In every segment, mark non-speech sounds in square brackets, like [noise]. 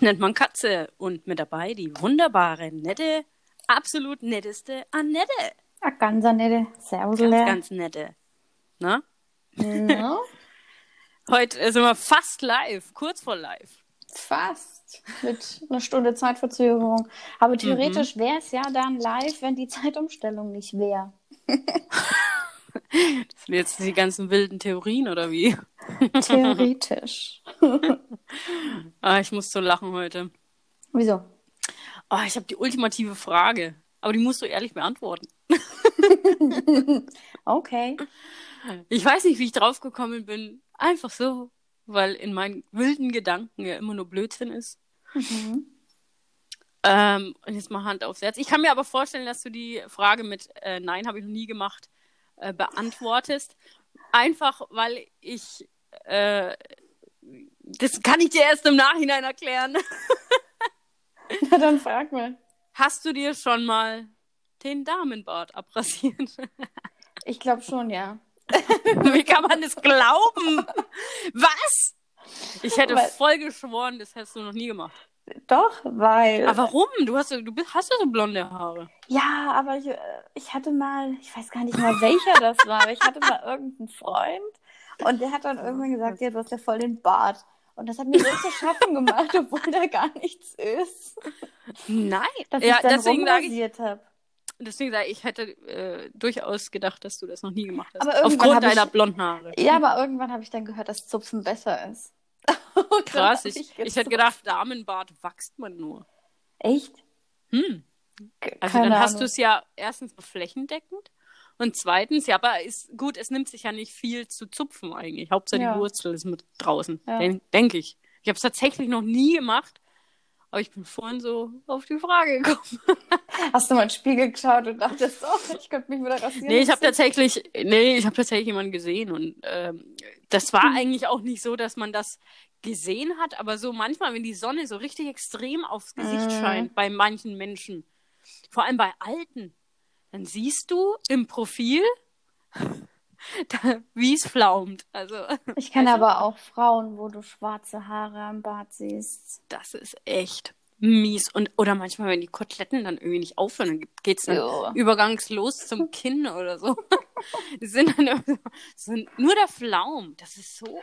nennt man Katze. Und mit dabei die wunderbare, nette, absolut netteste Annette. Ja, ganz nette. Servus, Ganz, ganz nette. Na? Ja, [laughs] Heute sind wir fast live, kurz vor live. fast. Mit einer Stunde Zeitverzögerung. Aber theoretisch wäre es ja dann live, wenn die Zeitumstellung nicht wäre. [laughs] Das sind jetzt die ganzen wilden Theorien, oder wie? Theoretisch. [laughs] Ah, ich muss so lachen heute. Wieso? Oh, ich habe die ultimative Frage. Aber die musst du ehrlich beantworten. [laughs] Okay. Ich weiß nicht, wie ich draufgekommen bin. Einfach so, weil in meinen wilden Gedanken ja immer nur Blödsinn ist. Mhm. Ähm, und jetzt mal Hand aufs Herz. Ich kann mir aber vorstellen, dass du die Frage mit äh, Nein, habe ich noch nie gemacht, äh, beantwortest. Einfach, weil ich. Äh, das kann ich dir erst im Nachhinein erklären. [laughs] Na dann frag mal. Hast du dir schon mal den Damenbart abrasiert? [laughs] Ich glaube schon, ja. [laughs] Wie kann man das glauben? Was? Ich hätte voll geschworen, das hättest du noch nie gemacht. Doch, weil. Aber warum? Du hast, du bist, hast ja so blonde Haare. Ja, aber ich, äh, ich hatte mal, ich weiß gar nicht mal, welcher das war, aber ich hatte mal irgendeinen Freund und der hat dann irgendwann gesagt, ja, du hast ja voll den Bart. Und das hat mir so zu schaffen gemacht, obwohl da gar nichts ist, Nein. dass ja, ich dann deswegen sage ich, rumrasiert habe. deswegen sage ich, ich hätte äh, durchaus gedacht, dass du das noch nie gemacht hast. Aufgrund ich- deiner blonden Haare. Ja, aber irgendwann habe ich dann gehört, dass Zupfen besser ist. [laughs] Krass. Ich, ich hätte gedacht, Damenbart wächst man nur. Echt? Hm. Also Keine dann hast Ahnung. du es ja erstens flächendeckend und zweitens, ja, aber ist gut, es nimmt sich ja nicht viel zu zupfen eigentlich. Hauptsache Ja. die Wurzel ist mit draußen, Ja. Den, denke ich. Ich habe es tatsächlich noch nie gemacht, aber ich bin vorhin so auf die Frage gekommen. [laughs] Hast du mal in den Spiegel geschaut und dachtest, oh, ich könnte mich wieder rasieren. Nee, ich habe tatsächlich, nee, ich habe tatsächlich jemanden gesehen und ähm, das war eigentlich auch nicht so, dass man das gesehen hat, aber so manchmal, wenn die Sonne so richtig extrem aufs Gesicht Mhm. scheint bei manchen Menschen, vor allem bei Alten, dann siehst du im Profil, [laughs] wie es flaumt. Also Ich kenne du? aber auch Frauen, wo du schwarze Haare am Bart siehst. das ist echt mies und oder manchmal, wenn die Koteletten dann irgendwie nicht aufhören, dann geht's dann Jo. übergangslos zum [laughs] Kinn oder so. [laughs] Die sind dann so, so nur der Flaum. Das ist so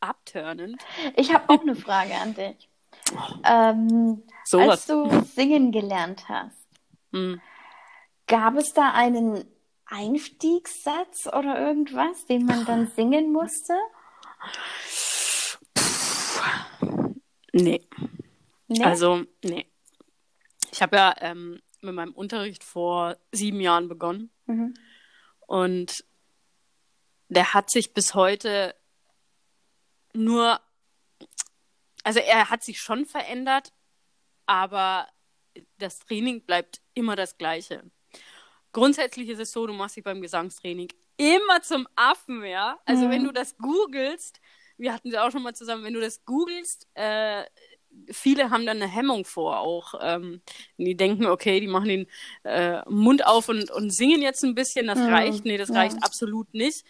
abturnend. Ich habe auch eine Frage an dich. Ähm, als Sowas. du singen gelernt hast, Hm. gab es da einen Einstiegssatz oder irgendwas, den man dann singen musste? Nee, Nee? also, nee. Ich habe ja ähm, mit meinem Unterricht vor sieben Jahren begonnen Mhm. und der hat sich bis heute nur, also er hat sich schon verändert, aber das Training bleibt immer das gleiche. Grundsätzlich ist es so, du machst dich beim Gesangstraining immer zum Affen, ja. Also Mhm. wenn du das googelst, wir hatten sie auch schon mal zusammen, wenn du das googelst, äh, viele haben dann eine Hemmung vor auch. Ähm, die denken, okay, die machen den äh, Mund auf und, und singen jetzt ein bisschen, das Mhm, reicht. Nee, das ja. reicht absolut nicht.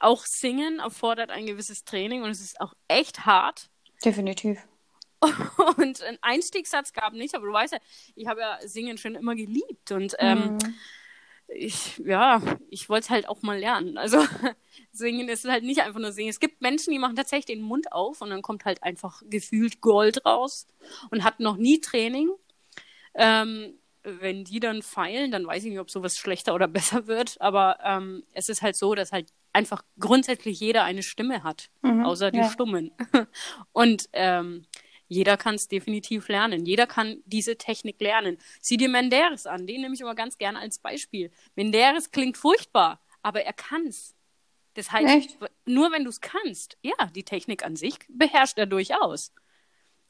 Auch Singen erfordert ein gewisses Training und es ist auch echt hart. Definitiv. [laughs] Und einen Einstiegssatz gab nicht, aber du weißt ja, ich habe ja Singen schon immer geliebt und ähm, Mhm. Ich, ja, ich wollte es halt auch mal lernen. Also [laughs] singen ist halt nicht einfach nur singen. Es gibt Menschen, die machen tatsächlich den Mund auf und dann kommt halt einfach gefühlt Gold raus und hat noch nie Training. Ähm, wenn die dann feilen, dann weiß ich nicht, ob sowas schlechter oder [laughs] besser wird. Aber ähm, es ist halt so, dass halt einfach grundsätzlich jeder eine Stimme hat, Mhm, außer die ja. Stummen. [laughs] Und ähm, jeder kann es definitiv lernen. Jeder kann diese Technik lernen. Sieh dir Menderes an, den nehme ich immer ganz gerne als Beispiel. Menderes klingt furchtbar, aber er kann's. Das heißt, Echt? nur wenn du es kannst, ja, die Technik an sich beherrscht er durchaus.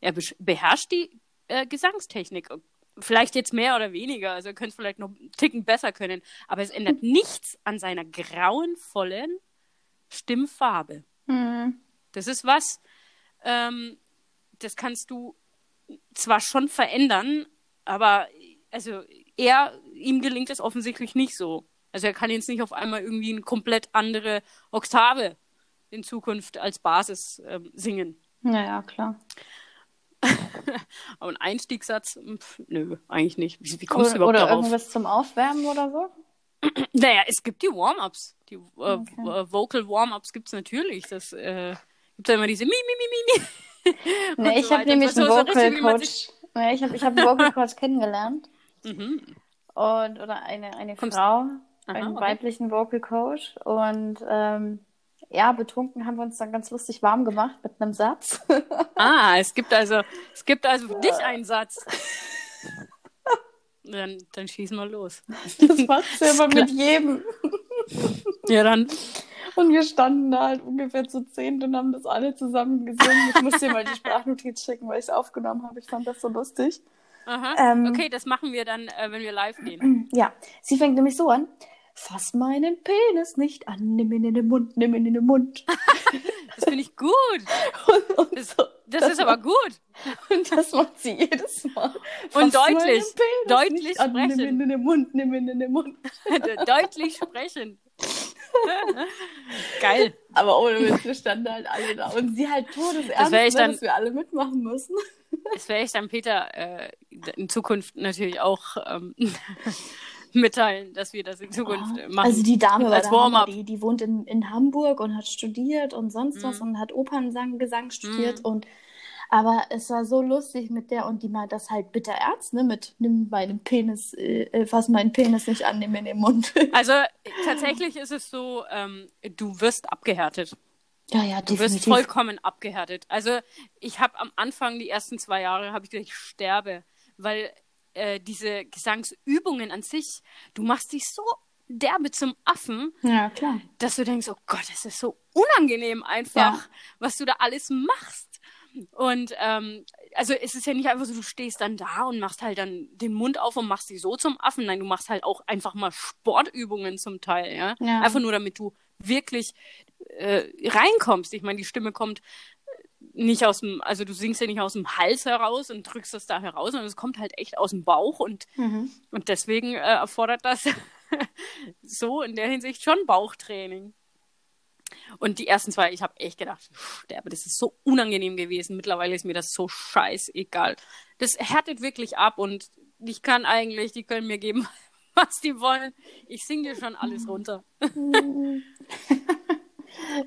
Er besch- beherrscht die äh, Gesangstechnik. Vielleicht jetzt mehr oder weniger, also er könnte es vielleicht noch einen Ticken besser können, aber es ändert nichts an seiner grauenvollen Stimmfarbe. Mhm. Das ist was, ähm, das kannst du zwar schon verändern, aber also er, ihm gelingt es offensichtlich nicht so. Also er kann jetzt nicht auf einmal irgendwie eine komplett andere Oktave in Zukunft als Basis ähm, singen. Ja, ja, klar. [laughs] Aber ein Einstiegssatz, pf, nö, eigentlich nicht. Wie, wie kommst du Oder, überhaupt oder darauf? irgendwas zum Aufwärmen oder so? [clears throat] Naja, es gibt die Warm-Ups. Die äh, Okay. äh, Vocal Warm-Ups gibt es natürlich. Das äh, gibt ja immer diese Mi, Mi, Mi, Mi, Mi. Nee, ich so habe nämlich einen Vocal Coach. Nee, ich habe ich hab einen Vocal Coach kennengelernt. [laughs] Mhm. Und, oder eine, eine Kommst- Frau, Aha, einen okay. weiblichen Vocal Coach. Und ähm, ja, betrunken haben wir uns dann ganz lustig warm gemacht mit einem Satz. [laughs] Ah, es gibt also, es gibt also für dich einen Satz. [laughs] Dann, dann schieß mal los. Das macht sie aber mit jedem. Ja, dann. Und wir standen da halt ungefähr zu zehn und haben das alle zusammen gesungen. Ich muss dir mal die Sprachnotiz schicken, weil ich es aufgenommen habe. Ich fand das so lustig. Aha. Ähm. okay, das machen wir dann, äh, wenn wir live gehen. [clears throat] Ja, sie fängt nämlich so an. Fass meinen Penis nicht an, nimm ihn in den Mund, nimm ihn in den Mund. [laughs] Das finde ich gut. Und, und, Das, so. das ist aber gut. und das macht sie jedes Mal. Und Fass deutlich, Penis deutlich nicht an, Nimm sprechen. ihn in den Mund, nimm ihn in den Mund. [laughs] Deutlich sprechen. [laughs] Geil. Aber ohne Witz, wir standen halt alle da. Und sie halt todesernst, Das ich ne, dann- dass wir alle mitmachen müssen. Das werde ich dann Peter äh, in Zukunft natürlich auch ähm, [laughs] mitteilen, dass wir das in Zukunft äh, machen. Also die Dame war Als. Warm-up. die, die wohnt in, in Hamburg und hat studiert und sonst was Mhm. und hat Opernsang, Gesang studiert Mhm. und aber es war so lustig mit der und die meint das halt bitter ernst, ne? Mit nimm meinen Penis, äh, äh, fass meinen Penis nicht an, nimm in den Mund. [laughs] Also tatsächlich ist es so, ähm, du wirst abgehärtet. ja, ja, Du wirst vollkommen abgehärtet. Also ich habe am Anfang, die ersten zwei Jahre, habe ich gedacht, ich sterbe, weil äh, diese Gesangsübungen an sich, du machst dich so derbe zum Affen, Ja, klar. dass du denkst, oh Gott, das ist so unangenehm einfach, Ja. was du da alles machst. Und ähm, also es ist ja nicht einfach so, du stehst dann da und machst halt dann den Mund auf und machst dich so zum Affen. Nein, du machst halt auch einfach mal Sportübungen zum Teil, ja. Ja. Einfach nur, damit du wirklich äh, reinkommst. Ich meine, die Stimme kommt nicht aus dem, also du singst ja nicht aus dem Hals heraus und drückst das da heraus, sondern es kommt halt echt aus dem Bauch und Mhm. und deswegen äh, erfordert das [laughs] so in der Hinsicht schon Bauchtraining. Und die ersten zwei, ich habe echt gedacht, sterbe, das ist so unangenehm gewesen. Mittlerweile ist mir das so scheißegal. Das härtet wirklich ab und ich kann eigentlich, die können mir geben, [laughs] was die wollen. Ich singe dir schon alles runter. [laughs]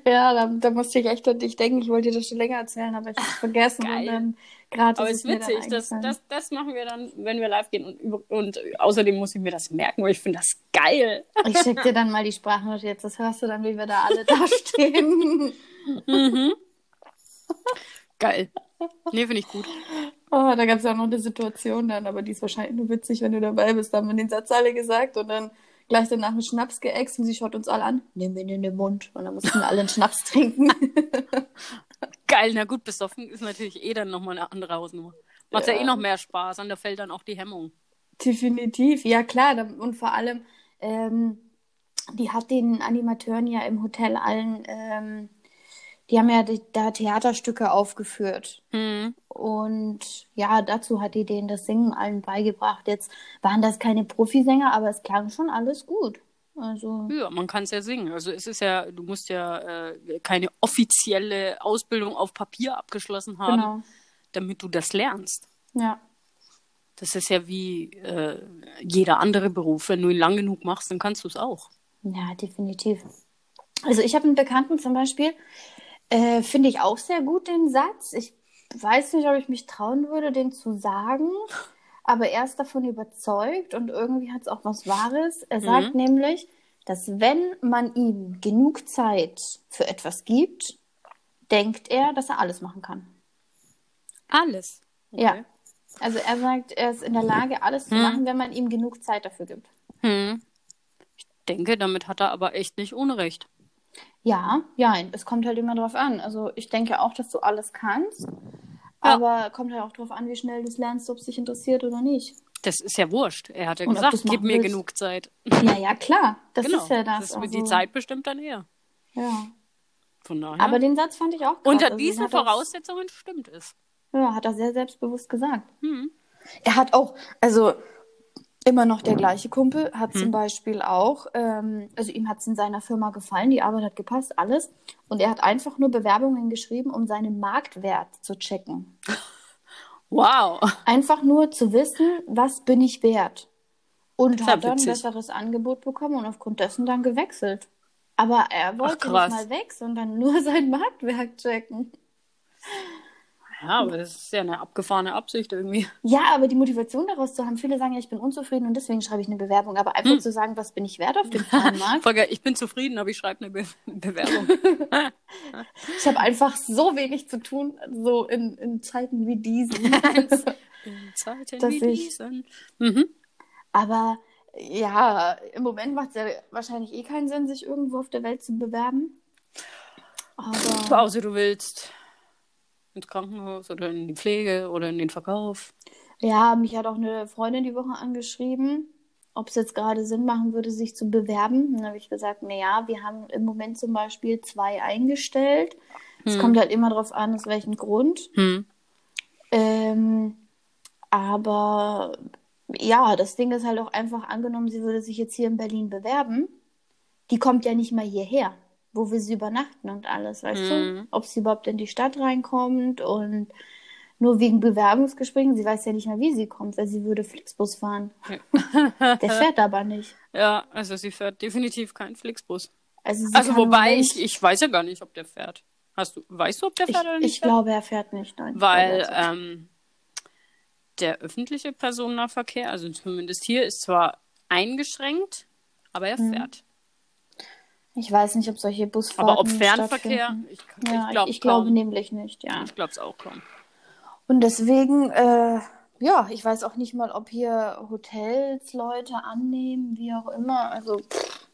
Ja, da, da musste ich echt an dich denken. Ich wollte dir das schon länger erzählen, aber ich habe vergessen. Geil. Und dann gerade Aber ist es witzig, das, das, das machen wir dann, wenn wir live gehen. Und, und außerdem muss ich mir das merken, weil ich finde das geil. Ich schicke dir dann mal die Sprachnote jetzt. Das hörst du dann, wie wir da alle dastehen. [laughs] Mhm. Geil. Nee, finde ich gut. Oh, da gab es ja auch noch eine Situation dann, aber die ist wahrscheinlich nur witzig, wenn du dabei bist. Da haben wir den Satz alle gesagt und dann gleich danach mit Schnaps geäxt und sie schaut uns alle an. Nimm ihn in den Mund. Und dann mussten wir alle einen Schnaps [laughs] trinken. Geil, na gut, besoffen ist natürlich eh dann nochmal eine andere Hausnummer. Macht ja. Ja. eh noch mehr Spaß, und da fällt dann auch die Hemmung. Definitiv, ja klar. Und vor allem, ähm, die hat den Animateuren ja im Hotel allen, ähm, die haben ja die, da Theaterstücke aufgeführt. Hm. Und ja, dazu hat die denen das Singen allen beigebracht. Jetzt waren das keine Profisänger, aber es klang schon alles gut. Also, Ja, man kann es ja singen. Also es ist ja, du musst ja äh, keine offizielle Ausbildung auf Papier abgeschlossen haben, genau. damit du das lernst. Ja. Das ist ja wie äh, jeder andere Beruf. Wenn du ihn lang genug machst, dann kannst du es auch. Ja, definitiv. Also ich habe einen Bekannten zum Beispiel, äh, finde ich auch sehr gut den Satz. Ich weiß nicht, ob ich mich trauen würde, den zu sagen, aber er ist davon überzeugt und irgendwie hat es auch was Wahres. Er sagt nämlich, dass wenn man ihm genug Zeit für etwas gibt, denkt er, dass er alles machen kann. Alles. Ja. Also er sagt, er ist in der Lage, alles zu Hm. machen, wenn man ihm genug Zeit dafür gibt. Hm. Ich denke, damit hat er aber echt nicht Unrecht. Ja, ja, es kommt halt immer drauf an. Also ich denke auch, dass du alles kannst, aber kommt halt auch drauf an, wie schnell du es lernst, ob es dich interessiert oder nicht. Das ist ja wurscht. Er hat ja Und gesagt, gib mir willst. genug Zeit. Ja, ja, klar. Das genau. ist ja das. das also, Die Zeit bestimmt dann eher. Ja. Von daher. Aber den Satz fand ich auch krass. Unter Also, diesen er- Voraussetzungen stimmt es. Ja, hat er sehr selbstbewusst gesagt. Hm. Er hat auch, also immer noch der gleiche Kumpel, hat Hm. zum Beispiel auch, ähm, also ihm hat es in seiner Firma gefallen, die Arbeit hat gepasst, alles. Und er hat einfach nur Bewerbungen geschrieben, um seinen Marktwert zu checken. [laughs] Wow. Einfach nur zu wissen, was bin ich wert. Und Das hat dann ein besseres Angebot bekommen und aufgrund dessen dann gewechselt. Aber er wollte krass. nicht mal weg, sondern nur [laughs] sein Marktwerk checken. Ja, aber das ist ja eine abgefahrene Absicht irgendwie. Ja, aber die Motivation daraus zu haben, viele sagen ja, ich bin unzufrieden und deswegen schreibe ich eine Bewerbung. Aber Hm. einfach zu sagen, was bin ich wert auf dem [laughs] Markt? Ich bin zufrieden, aber ich schreibe eine Be Bewerbung. [laughs] Ich habe einfach so wenig zu tun, so in, in Zeiten wie diesen. [laughs] In Zeiten wie diesen. Mhm. aber ja, im Moment macht es ja wahrscheinlich eh keinen Sinn, sich irgendwo auf der Welt zu bewerben. Aber Außer du willst ins Krankenhaus oder in die Pflege oder in den Verkauf. ja, mich hat auch eine Freundin die Woche angeschrieben, ob es jetzt gerade Sinn machen würde, sich zu bewerben. Dann habe ich gesagt, naja, wir haben im Moment zum Beispiel zwei eingestellt. Es Hm. kommt halt immer darauf an, aus welchem Grund. Hm. Ähm, aber ja, das Ding ist halt auch einfach angenommen, sie würde sich jetzt hier in Berlin bewerben. Die kommt ja nicht mal hierher, wo wir sie übernachten und alles, weißt du? Mhm. Ob sie überhaupt in die Stadt reinkommt und nur wegen Bewerbungsgesprächen, sie weiß ja nicht mal, wie sie kommt, weil sie würde Flixbus fahren. [laughs] Der fährt aber nicht. Ja, also sie fährt definitiv keinen Flixbus. Also, Also wobei, ich, ich weiß ja gar nicht, ob der fährt. Hast du, weißt du, ob der ich, fährt oder nicht? ich glaube, er fährt nicht. Nein, ich Weil fährt ähm, der öffentliche Personennahverkehr, also zumindest hier, ist zwar eingeschränkt, aber er Mhm. fährt. Ich weiß nicht, ob solche Busfahrten Aber ob Fernverkehr, stattfinden. ich, Ja, ich glaube ich, ich glaube nämlich nicht, ja. Ich glaube es auch kaum. Und deswegen, äh, ja, ich weiß auch nicht mal, ob hier Hotels Leute annehmen, wie auch immer. Also, pff,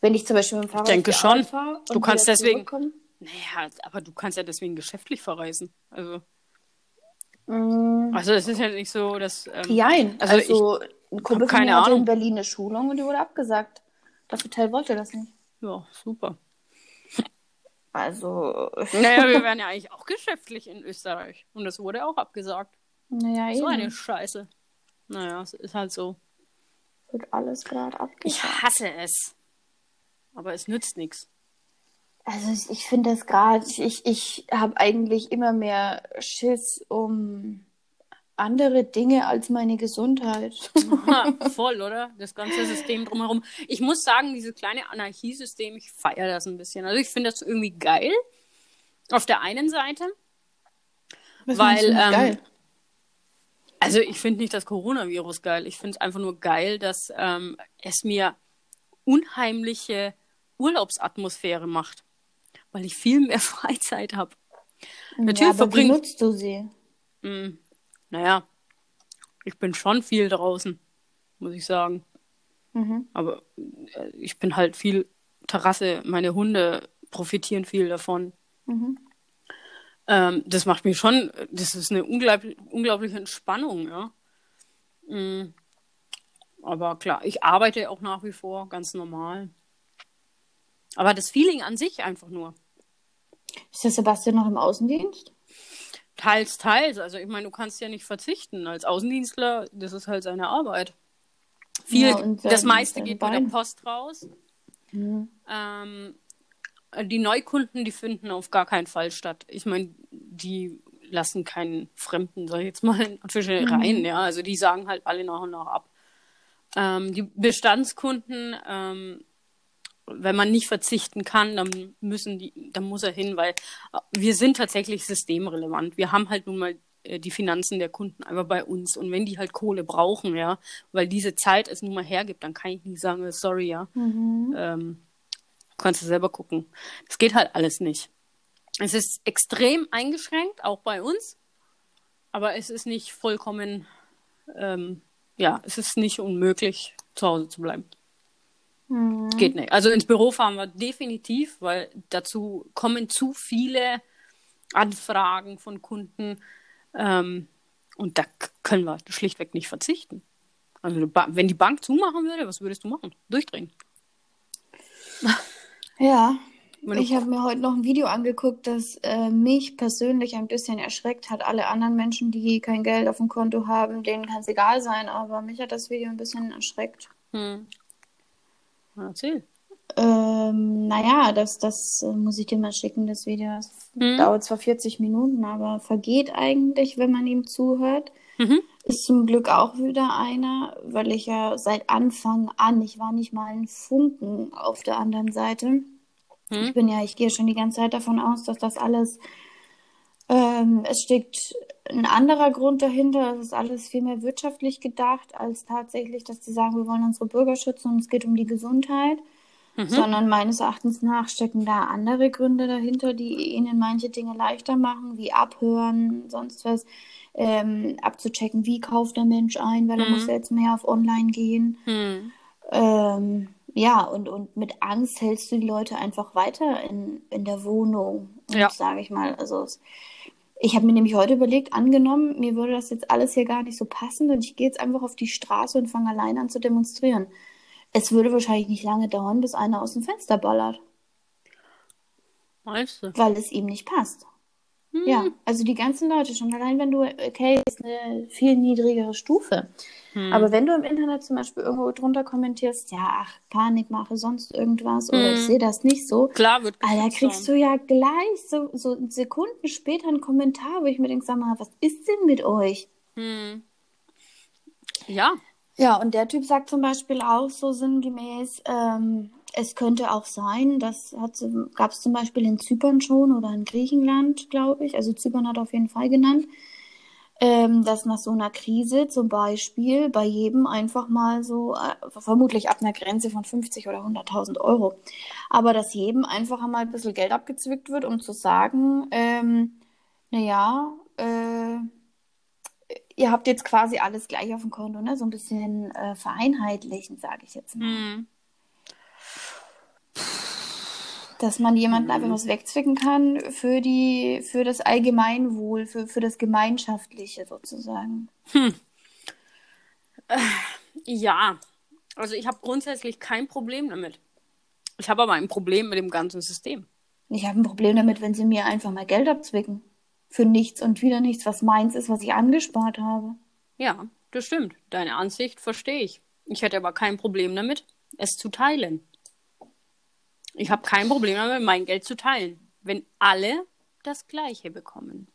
wenn ich zum Beispiel mit dem Fahrrad denke auf die schon. Fahre Du kannst deswegen- Naja, aber du kannst ja deswegen geschäftlich verreisen. Also, Mm, also es ist ja nicht so, dass. Ähm, Jein. Also Also, ein Kumpel von keine mir hatte Ahnung. in Berlin eine Schulung und die wurde abgesagt. Das Hotel wollte das nicht. Ja, super. Also, Naja, wir [laughs] wären ja eigentlich auch geschäftlich in Österreich. Und das wurde auch abgesagt. naja, So eben. eine Scheiße. Naja, es ist halt so. Wird alles gerade Ich abgesagt. hasse es. Aber es nützt nichts. Also ich, ich finde das gerade, ich, ich habe eigentlich immer mehr Schiss um andere Dinge als meine Gesundheit. [laughs] Voll, oder? Das ganze System drumherum. Ich muss sagen, dieses kleine Anarchiesystem, ich feiere das ein bisschen. Also ich finde das irgendwie geil. Auf der einen Seite. Was Weil, ähm, geil? Also ich finde nicht das Coronavirus geil. Ich finde es einfach nur geil, dass ähm, es mir unheimliche Urlaubsatmosphäre macht. Weil ich viel mehr [laughs] Freizeit habe. natürlich ja, aber verbringt- wie nutzt du sie? Hm, naja, ich bin schon viel draußen, muss ich sagen. Mhm. Aber äh, ich bin halt viel Terrasse. Meine Hunde profitieren viel davon. Mhm. Ähm, das macht mir schon, das ist eine unglaublich, unglaubliche Entspannung, ja. Mm. Aber klar, ich arbeite auch nach wie vor ganz normal. Aber das Feeling an sich einfach nur. Ist der Sebastian noch im Außendienst? Teils, teils. Also ich meine, du kannst ja nicht verzichten. Als Außendienstler, das ist halt seine Arbeit. Viel, Ja, das meiste geht mit der. Post raus. Mhm. Ähm, die Neukunden, die finden auf gar keinen Fall statt. Ich meine, die lassen keinen Fremden, sag ich jetzt mal, in Anführungsstrichen rein, ja. Also die sagen halt alle nach und nach ab. Ähm, die Bestandskunden, ähm, wenn man nicht verzichten kann, dann müssen die, dann muss er hin, weil äh, wir sind tatsächlich systemrelevant. Wir haben halt nun mal äh, die Finanzen der Kunden einfach bei uns. Und wenn die halt Kohle brauchen, ja, weil diese Zeit es nun mal hergibt, dann kann ich nicht sagen, äh, sorry, ja. Mhm. Ähm, kannst du selber gucken. Das geht halt alles nicht. Es ist extrem eingeschränkt, auch bei uns. Aber es ist nicht vollkommen, ähm, ja, es ist nicht unmöglich, zu Hause zu bleiben. Mhm. Geht nicht. Also ins Büro fahren wir definitiv, weil dazu kommen zu viele Anfragen von Kunden. Ähm, und da können wir schlichtweg nicht verzichten. Also wenn die Bank zumachen würde, was würdest du machen? Durchdrehen. [laughs] Ja, ich habe mir heute noch ein Video angeguckt, das äh, mich persönlich ein bisschen erschreckt hat. Alle anderen Menschen, die kein Geld auf dem Konto haben, denen kann es egal sein, aber mich hat das Video ein bisschen erschreckt. Hm. Erzähl. Ähm, naja, das, das äh, muss ich dir mal schicken, das Video. Das Hm. dauert zwar 40 Minuten, aber vergeht eigentlich, wenn man ihm zuhört. Mhm. Ist zum Glück auch wieder einer, weil ich ja seit Anfang an, ich war nicht mal ein Funken auf der anderen Seite. Ich Hm. bin ja, ich gehe schon die ganze Zeit davon aus, dass das alles, ähm, es steckt ein anderer Grund dahinter. Es ist alles viel mehr wirtschaftlich gedacht, als tatsächlich, dass sie sagen, wir wollen unsere Bürger schützen und es geht um die Gesundheit. Mhm. Sondern meines Erachtens nach stecken da andere Gründe dahinter, die ihnen manche Dinge leichter machen, wie abhören, sonst was, ähm, abzuchecken, wie kauft der Mensch ein, weil er Mhm. muss ja jetzt mehr auf Online gehen. Hm. Ähm, ja, und, und mit Angst hältst du die Leute einfach weiter in, in der Wohnung. Ja. sage ich mal, also es, ich habe mir nämlich heute überlegt, angenommen, mir würde das jetzt alles hier gar nicht so passen und ich gehe jetzt einfach auf die Straße und fange alleine an zu demonstrieren. Es würde wahrscheinlich nicht lange dauern, bis einer aus dem Fenster ballert, Meinst du? weil es ihm nicht passt. Hm. Ja, also die ganzen Leute schon allein, wenn du, okay, ist eine viel niedrigere Stufe. Hm. Aber wenn du im Internet zum Beispiel irgendwo drunter kommentierst, ja, ach, Panikmache, sonst irgendwas, oder ich Hm. sehe das nicht so, Klar wird Alter, geschützt kriegst du ja gleich so, so Sekunden später einen Kommentar, wo ich mir denke, sag mal, was ist denn mit euch? Hm. Ja. Ja, und der Typ sagt zum Beispiel auch so sinngemäß, ähm, es könnte auch sein, das gab es zum Beispiel in Zypern schon oder in Griechenland, glaube ich. Also Zypern hat auf jeden Fall genannt, ähm, dass nach so einer Krise zum Beispiel bei jedem einfach mal so, äh, vermutlich ab einer Grenze von 50 oder 100.000 Euro, aber dass jedem einfach einmal ein bisschen Geld abgezwickt wird, um zu sagen, ähm, naja, äh, ihr habt jetzt quasi alles gleich auf dem Konto, ne? So ein bisschen äh, vereinheitlichen, sage ich jetzt mal. Hm. Dass man jemanden einfach was wegzwicken kann für die, für das Allgemeinwohl, für, für das Gemeinschaftliche sozusagen. Ja. Also ich habe grundsätzlich kein Problem damit. Ich habe aber ein Problem mit dem ganzen System. Ich habe ein Problem damit, wenn sie mir einfach mal Geld abzwicken. Für nichts und wieder nichts, was meins ist, was ich angespart habe. Ja, das stimmt. Deine Ansicht verstehe ich. Ich hätte aber kein Problem damit, es zu teilen. Ich habe kein Problem damit, mein Geld zu teilen, wenn alle das Gleiche bekommen.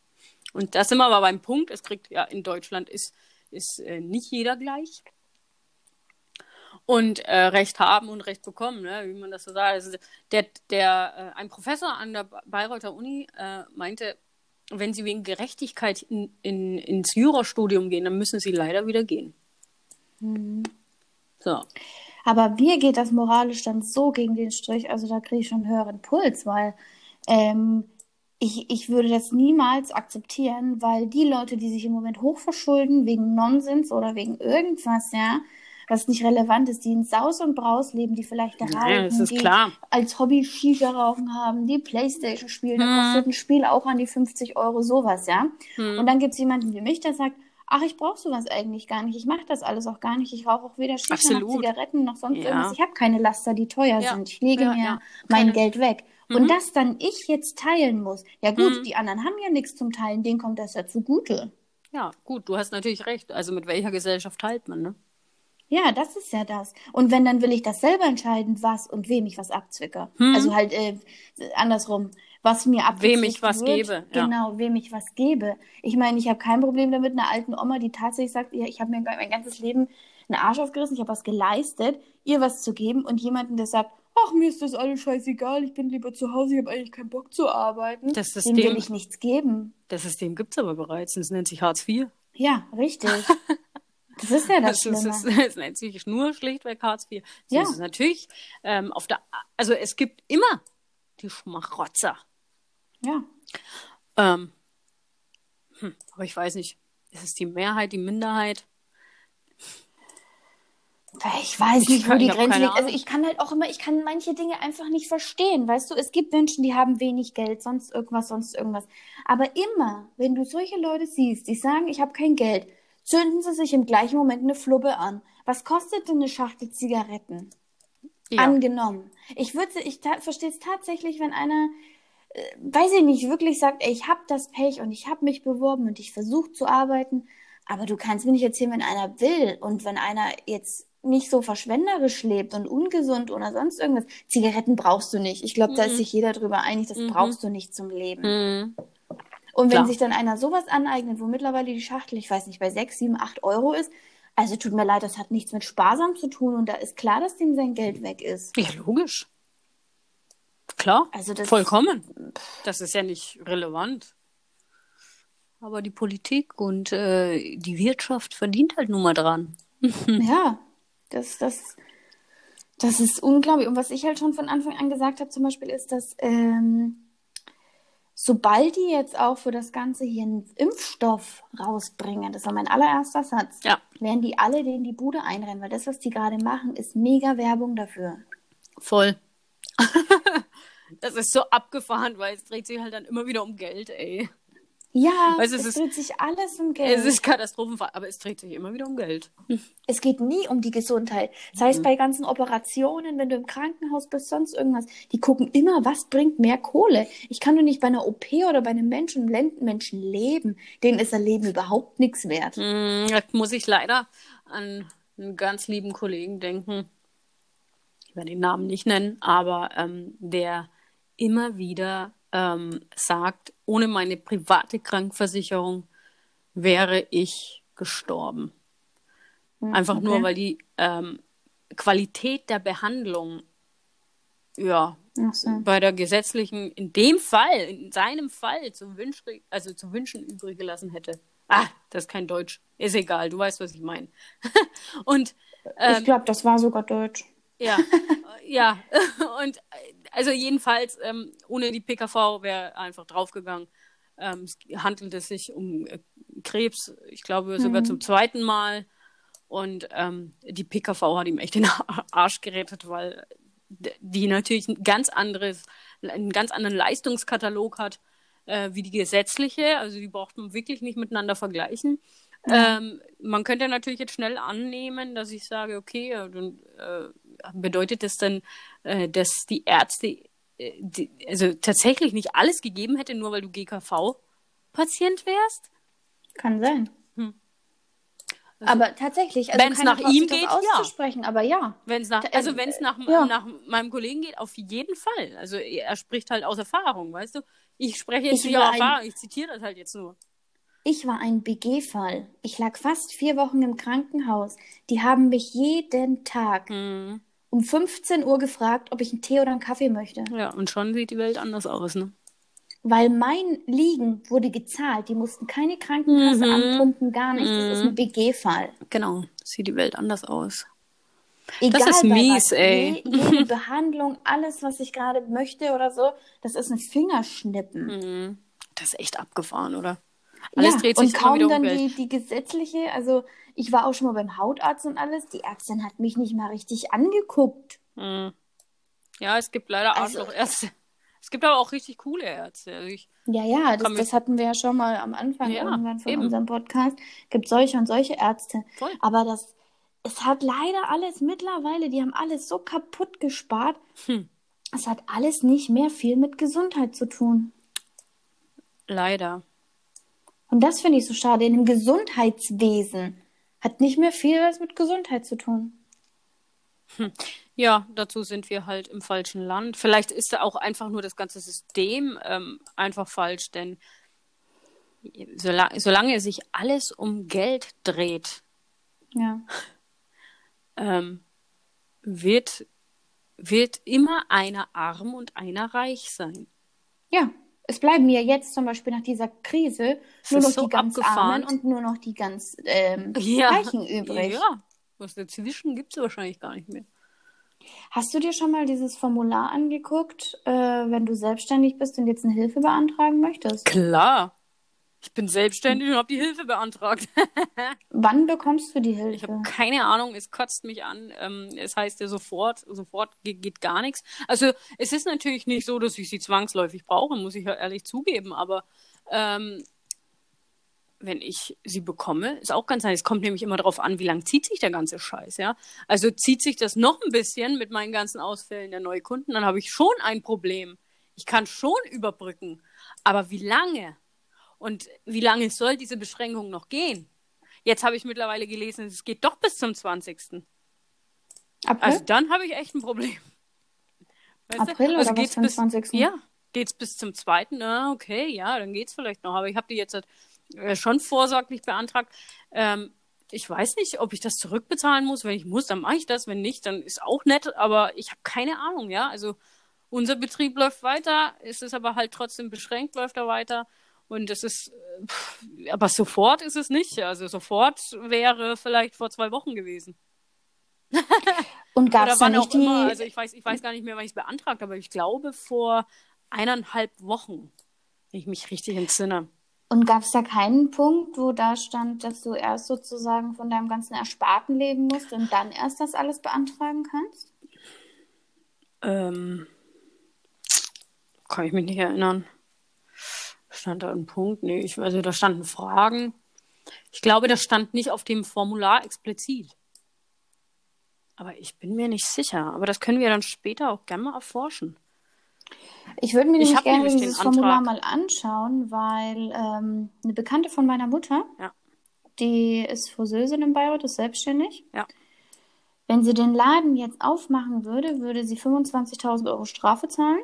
Und da sind wir aber beim Punkt, es kriegt ja in Deutschland ist, ist äh, nicht jeder gleich. Und äh, Recht haben und Recht bekommen, ne? wie man das so sagt. Also der, der, äh, ein Professor an der Bayreuther Uni äh, meinte, wenn sie wegen Gerechtigkeit in, in, ins Jurastudium gehen, dann müssen sie leider wieder gehen. So. Aber mir geht das moralisch dann so gegen den Strich, also da kriege ich schon einen höheren Puls, weil ähm, ich, ich würde das niemals akzeptieren, weil die Leute, die sich im Moment hochverschulden wegen Nonsens oder wegen irgendwas, ja, was nicht relevant ist, die in Saus und Braus leben, die vielleicht da Ja, das rauchen, ist die klar. als Hobby Shisha rauchen haben, die Playstation spielen, da Hm. kostet ein Spiel auch an die 50 Euro, sowas, ja. Hm. Und dann gibt es jemanden wie mich, der sagt, ach, ich brauche sowas eigentlich gar nicht, ich mache das alles auch gar nicht, ich rauche auch weder Shisha noch. Zigaretten noch sonst Ja. irgendwas, ich habe keine Laster, die teuer Ja. sind, ich lege Ja, mir mein Geld weg. Mhm. Und das dann ich jetzt teilen muss, ja gut, Mhm. die anderen haben ja nichts zum Teilen, denen kommt das ja zugute. Ja, gut, du hast natürlich recht. Also mit welcher Gesellschaft teilt man, ne? Ja, das ist ja das. Und wenn, dann will ich das selber entscheiden, was und wem ich was abzwicke. Hm. Also halt äh, andersrum, was mir abgezwickt Wem ich was wird. gebe, ja. Genau, wem ich was gebe. Ich meine, ich habe kein Problem damit, einer alten Oma, die tatsächlich sagt, ja, ich habe mir mein ganzes Leben einen Arsch aufgerissen, ich habe was geleistet, ihr was zu geben und jemanden, der sagt, ach, mir ist das alles scheißegal, ich bin lieber zu Hause, ich habe eigentlich keinen Bock zu arbeiten. Das Dem System- will ich nichts geben. Das System gibt es aber bereits. Das nennt sich Hartz IV. Ja, richtig. [laughs] Das ist ja das Das, ist, Schlimme. das, das [laughs] nennt sich nur schlichtweg Hartz IV. So Ja. ist es natürlich ähm, auf der, also es gibt immer die Schmarotzer. Ja. Ähm, hm, aber ich weiß nicht, ist es die Mehrheit, die Minderheit? Ich weiß Ich nicht, wo die Grenze liegt. Also ich kann halt auch immer, ich kann manche Dinge einfach nicht verstehen. Weißt du, es gibt Menschen, die haben wenig Geld, sonst irgendwas, sonst irgendwas. Aber immer, wenn du solche Leute siehst, die sagen, ich habe kein Geld, zünden sie sich im gleichen Moment eine Flubbe an. Was kostet denn eine Schachtel Zigaretten? Ja. Angenommen. Ich würde, ich verstehe es tatsächlich, wenn einer, weiß ich nicht, wirklich sagt, ey, ich habe das Pech und ich habe mich beworben und ich versuche zu arbeiten. Aber du kannst mir nicht erzählen, wenn einer will und wenn einer jetzt nicht so verschwenderisch lebt und ungesund oder sonst irgendwas, Zigaretten brauchst du nicht. Ich glaube, da ist Mhm. sich jeder drüber einig, das Mhm. brauchst du nicht zum Leben. Mhm. Und wenn Klar. sich dann einer sowas aneignet, wo mittlerweile die Schachtel, ich weiß nicht, bei 6, 7, 8 Euro ist, also tut mir leid, das hat nichts mit sparsam zu tun und da ist klar, dass dem sein Geld weg ist. Ja, logisch. Klar. Also das Vollkommen. Das ist ja nicht relevant. Aber die Politik und äh, die Wirtschaft verdient halt nun mal dran. [laughs] Ja, das, das, das ist unglaublich. Und was ich halt schon von Anfang an gesagt habe, zum Beispiel, ist, dass ähm, sobald die jetzt auch für das Ganze hier einen Impfstoff rausbringen, das war mein allererster Satz, Ja. werden die alle denen die Bude einrennen, weil das, was die gerade machen, ist mega Werbung dafür. Voll. [laughs] das ist so abgefahren, weil es dreht sich halt dann immer wieder um Geld, ey. Ja, Weißt es es ist- dreht sich alles um Geld. Es ist Katastrophenfall, aber es dreht sich immer wieder um Geld. Es geht nie um die Gesundheit. Sei Mhm. es bei ganzen Operationen, wenn du im Krankenhaus bist, sonst irgendwas. Die gucken immer, was bringt mehr Kohle. Ich kann doch nicht bei einer OP oder bei einem Menschen, einem Menschen leben. Denen ist ein Leben überhaupt nichts wert. Mm, Da muss ich leider an einen ganz lieben Kollegen denken. Ich werde den Namen nicht nennen, aber ähm, der immer wieder ähm, sagt, ohne meine private Krankenversicherung wäre ich gestorben. Hm, Einfach nur, okay. weil die ähm, Qualität der Behandlung ja so. bei der gesetzlichen, in dem Fall, in seinem Fall, zu, wünsch, also zu wünschen übrig gelassen hätte. Ah, das ist kein Deutsch. Ist egal, du weißt, was ich meine. [laughs] Und ähm, ich glaube, das war sogar Deutsch. ja, [laughs] ja. [laughs] Und äh, also jedenfalls, ähm, ohne die PKV wäre einfach draufgegangen. Ähm, es handelt es sich um äh, Krebs, ich glaube sogar Mhm. zum zweiten Mal. Und ähm, die PKV hat ihm echt den [laughs] Arsch gerettet, weil die natürlich ein ganz anderes, einen ganz anderen Leistungskatalog hat äh, wie die gesetzliche. Also die braucht man wirklich nicht miteinander vergleichen. Ähm, man könnte natürlich jetzt schnell annehmen, dass ich sage, okay, dann äh, bedeutet das dann, äh, dass die Ärzte äh, die, also tatsächlich nicht alles gegeben hätte, nur weil du GKV-Patient wärst? Kann sein. Hm. Also, Aber tatsächlich, also Wenn's keiner nach traut ihm geht, ja. auszusprechen, aber ja. Wenn es nach, also äh, wenn es nach, ja. nach meinem Kollegen geht, auf jeden Fall. Also er, spricht halt aus Erfahrung, weißt du? Ich spreche jetzt Ich nicht aus Erfahrung, ich zitiere das halt jetzt nur. Ich war ein BG-Fall. Ich lag fast vier Wochen im Krankenhaus. Die haben mich jeden Tag Hm. Um 15 Uhr gefragt, ob ich einen Tee oder einen Kaffee möchte. Ja, und schon sieht die Welt anders aus, ne? Weil mein Liegen wurde gezahlt. Die mussten keine Krankenkasse Mhm. anpumpen, gar nichts. Das ist Mhm. ein BG-Fall. Genau, sieht die Welt anders aus. Egal ist bei mies, was. ey. Je, jede [laughs] Behandlung, alles, was ich gerade möchte oder so, das ist ein Fingerschnippen. Mhm. Das ist echt abgefahren, oder? Alles ja, dreht und sich immer kaum um dann die, die gesetzliche, also ich war auch schon mal beim Hautarzt und alles, die Ärztin hat mich nicht mal richtig angeguckt. Mhm. Ja, es gibt leider Also- Arschlochärzte. Es gibt aber auch richtig coole Ärzte. Also Ja, ja, das, das hatten wir ja schon mal am Anfang Ja, irgendwann von eben. unserem Podcast. Gibt solche und solche Ärzte. voll. Aber das, es hat leider alles mittlerweile, die haben alles so kaputt gespart. Hm. Es hat alles nicht mehr viel mit Gesundheit zu tun. Leider. Und das finde ich so schade. In dem Gesundheitswesen hat nicht mehr viel was mit Gesundheit zu tun. Ja, dazu sind wir halt im falschen Land. Vielleicht ist da auch einfach nur das ganze System ähm, einfach falsch, denn solange, solange sich alles um Geld dreht, Ja. [laughs] ähm, wird, wird immer einer arm und einer reich sein. Ja. Es bleiben ja jetzt zum Beispiel nach dieser Krise nur noch so die ganz abgefahren. Armen und nur noch die ganz ähm, Ja. Reichen übrig. Ja, was dazwischen gibt es wahrscheinlich gar nicht mehr. Hast du dir schon mal dieses Formular angeguckt, äh, wenn du selbstständig bist und jetzt eine Hilfe beantragen möchtest? Klar. Ich bin selbstständig und habe die Hilfe beantragt. [laughs] Wann bekommst du die Ich Hilfe? habe keine Ahnung, es kotzt mich an. Ähm, es heißt ja sofort, sofort geht, geht gar nichts. Also es ist natürlich nicht so, dass ich sie zwangsläufig brauche, muss ich ja ehrlich zugeben, aber ähm, wenn ich sie bekomme, ist auch ganz nice. Es kommt nämlich immer darauf an, wie lang zieht sich der ganze Scheiß, ja. Also zieht sich das noch ein bisschen mit meinen ganzen Ausfällen der Neukunden, dann habe ich schon ein Problem. Ich kann schon überbrücken. Aber wie lange? Und wie lange soll diese Beschränkung noch gehen? Jetzt habe ich mittlerweile gelesen, es geht doch bis zum 20. April? Also dann habe ich echt ein Problem. Weißt du? April oder also was geht's bis, 20.? Ja, geht's bis zum zweiten. Na, okay, ja, dann geht's vielleicht noch. Aber ich habe die jetzt äh, schon vorsorglich beantragt. Ähm, ich weiß nicht, ob ich das zurückbezahlen muss. Wenn ich muss, dann mache ich das. Wenn nicht, dann ist auch nett. Aber ich habe keine Ahnung, ja. Also unser Betrieb läuft weiter. Es ist aber halt trotzdem beschränkt, läuft er weiter. Und es ist, äh, aber sofort ist es nicht. Also sofort wäre vielleicht vor zwei Wochen gewesen. [laughs] Und gab es da nicht die... immer. Also ich weiß, ich weiß gar nicht mehr, wann ich es beantragt habe, aber ich glaube vor eineinhalb Wochen, wenn ich mich richtig entsinne. Und gab es da keinen Punkt, wo da stand, dass du erst sozusagen von deinem ganzen Ersparten leben musst und dann erst das alles beantragen kannst? Ähm, kann ich mich nicht erinnern. Stand da ein Punkt? Nee, ich, also da standen Fragen. Ich glaube, das stand nicht auf dem Formular explizit. Aber ich bin mir nicht sicher. Aber das können wir dann später auch gerne mal erforschen. Ich würde mir Ich nämlich gerne dieses Formular Antrag. mal anschauen, weil ähm, eine Bekannte von meiner Mutter, Ja. die ist Friseurin in Bayreuth, ist selbstständig. Ja. Wenn sie den Laden jetzt aufmachen würde, würde sie 25.000 Euro Strafe zahlen.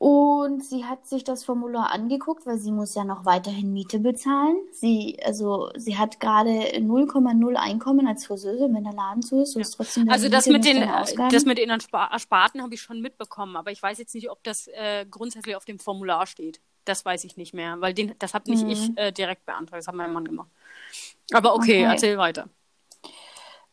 Ja. Und sie hat sich das Formular angeguckt, weil sie muss ja noch weiterhin Miete bezahlen. Sie, also, sie hat gerade 0,0 Einkommen als Friseuse, wenn der Laden zu ist, so ist trotzdem Also das mit den, das mit den Erspar- Ersparten habe ich schon mitbekommen, aber ich weiß jetzt nicht, ob das äh, grundsätzlich auf dem Formular steht. Das weiß ich nicht mehr, weil den, das habe nicht Mhm. ich äh, direkt beantragt, das hat mein Mann gemacht. Aber okay, Okay. erzähl weiter.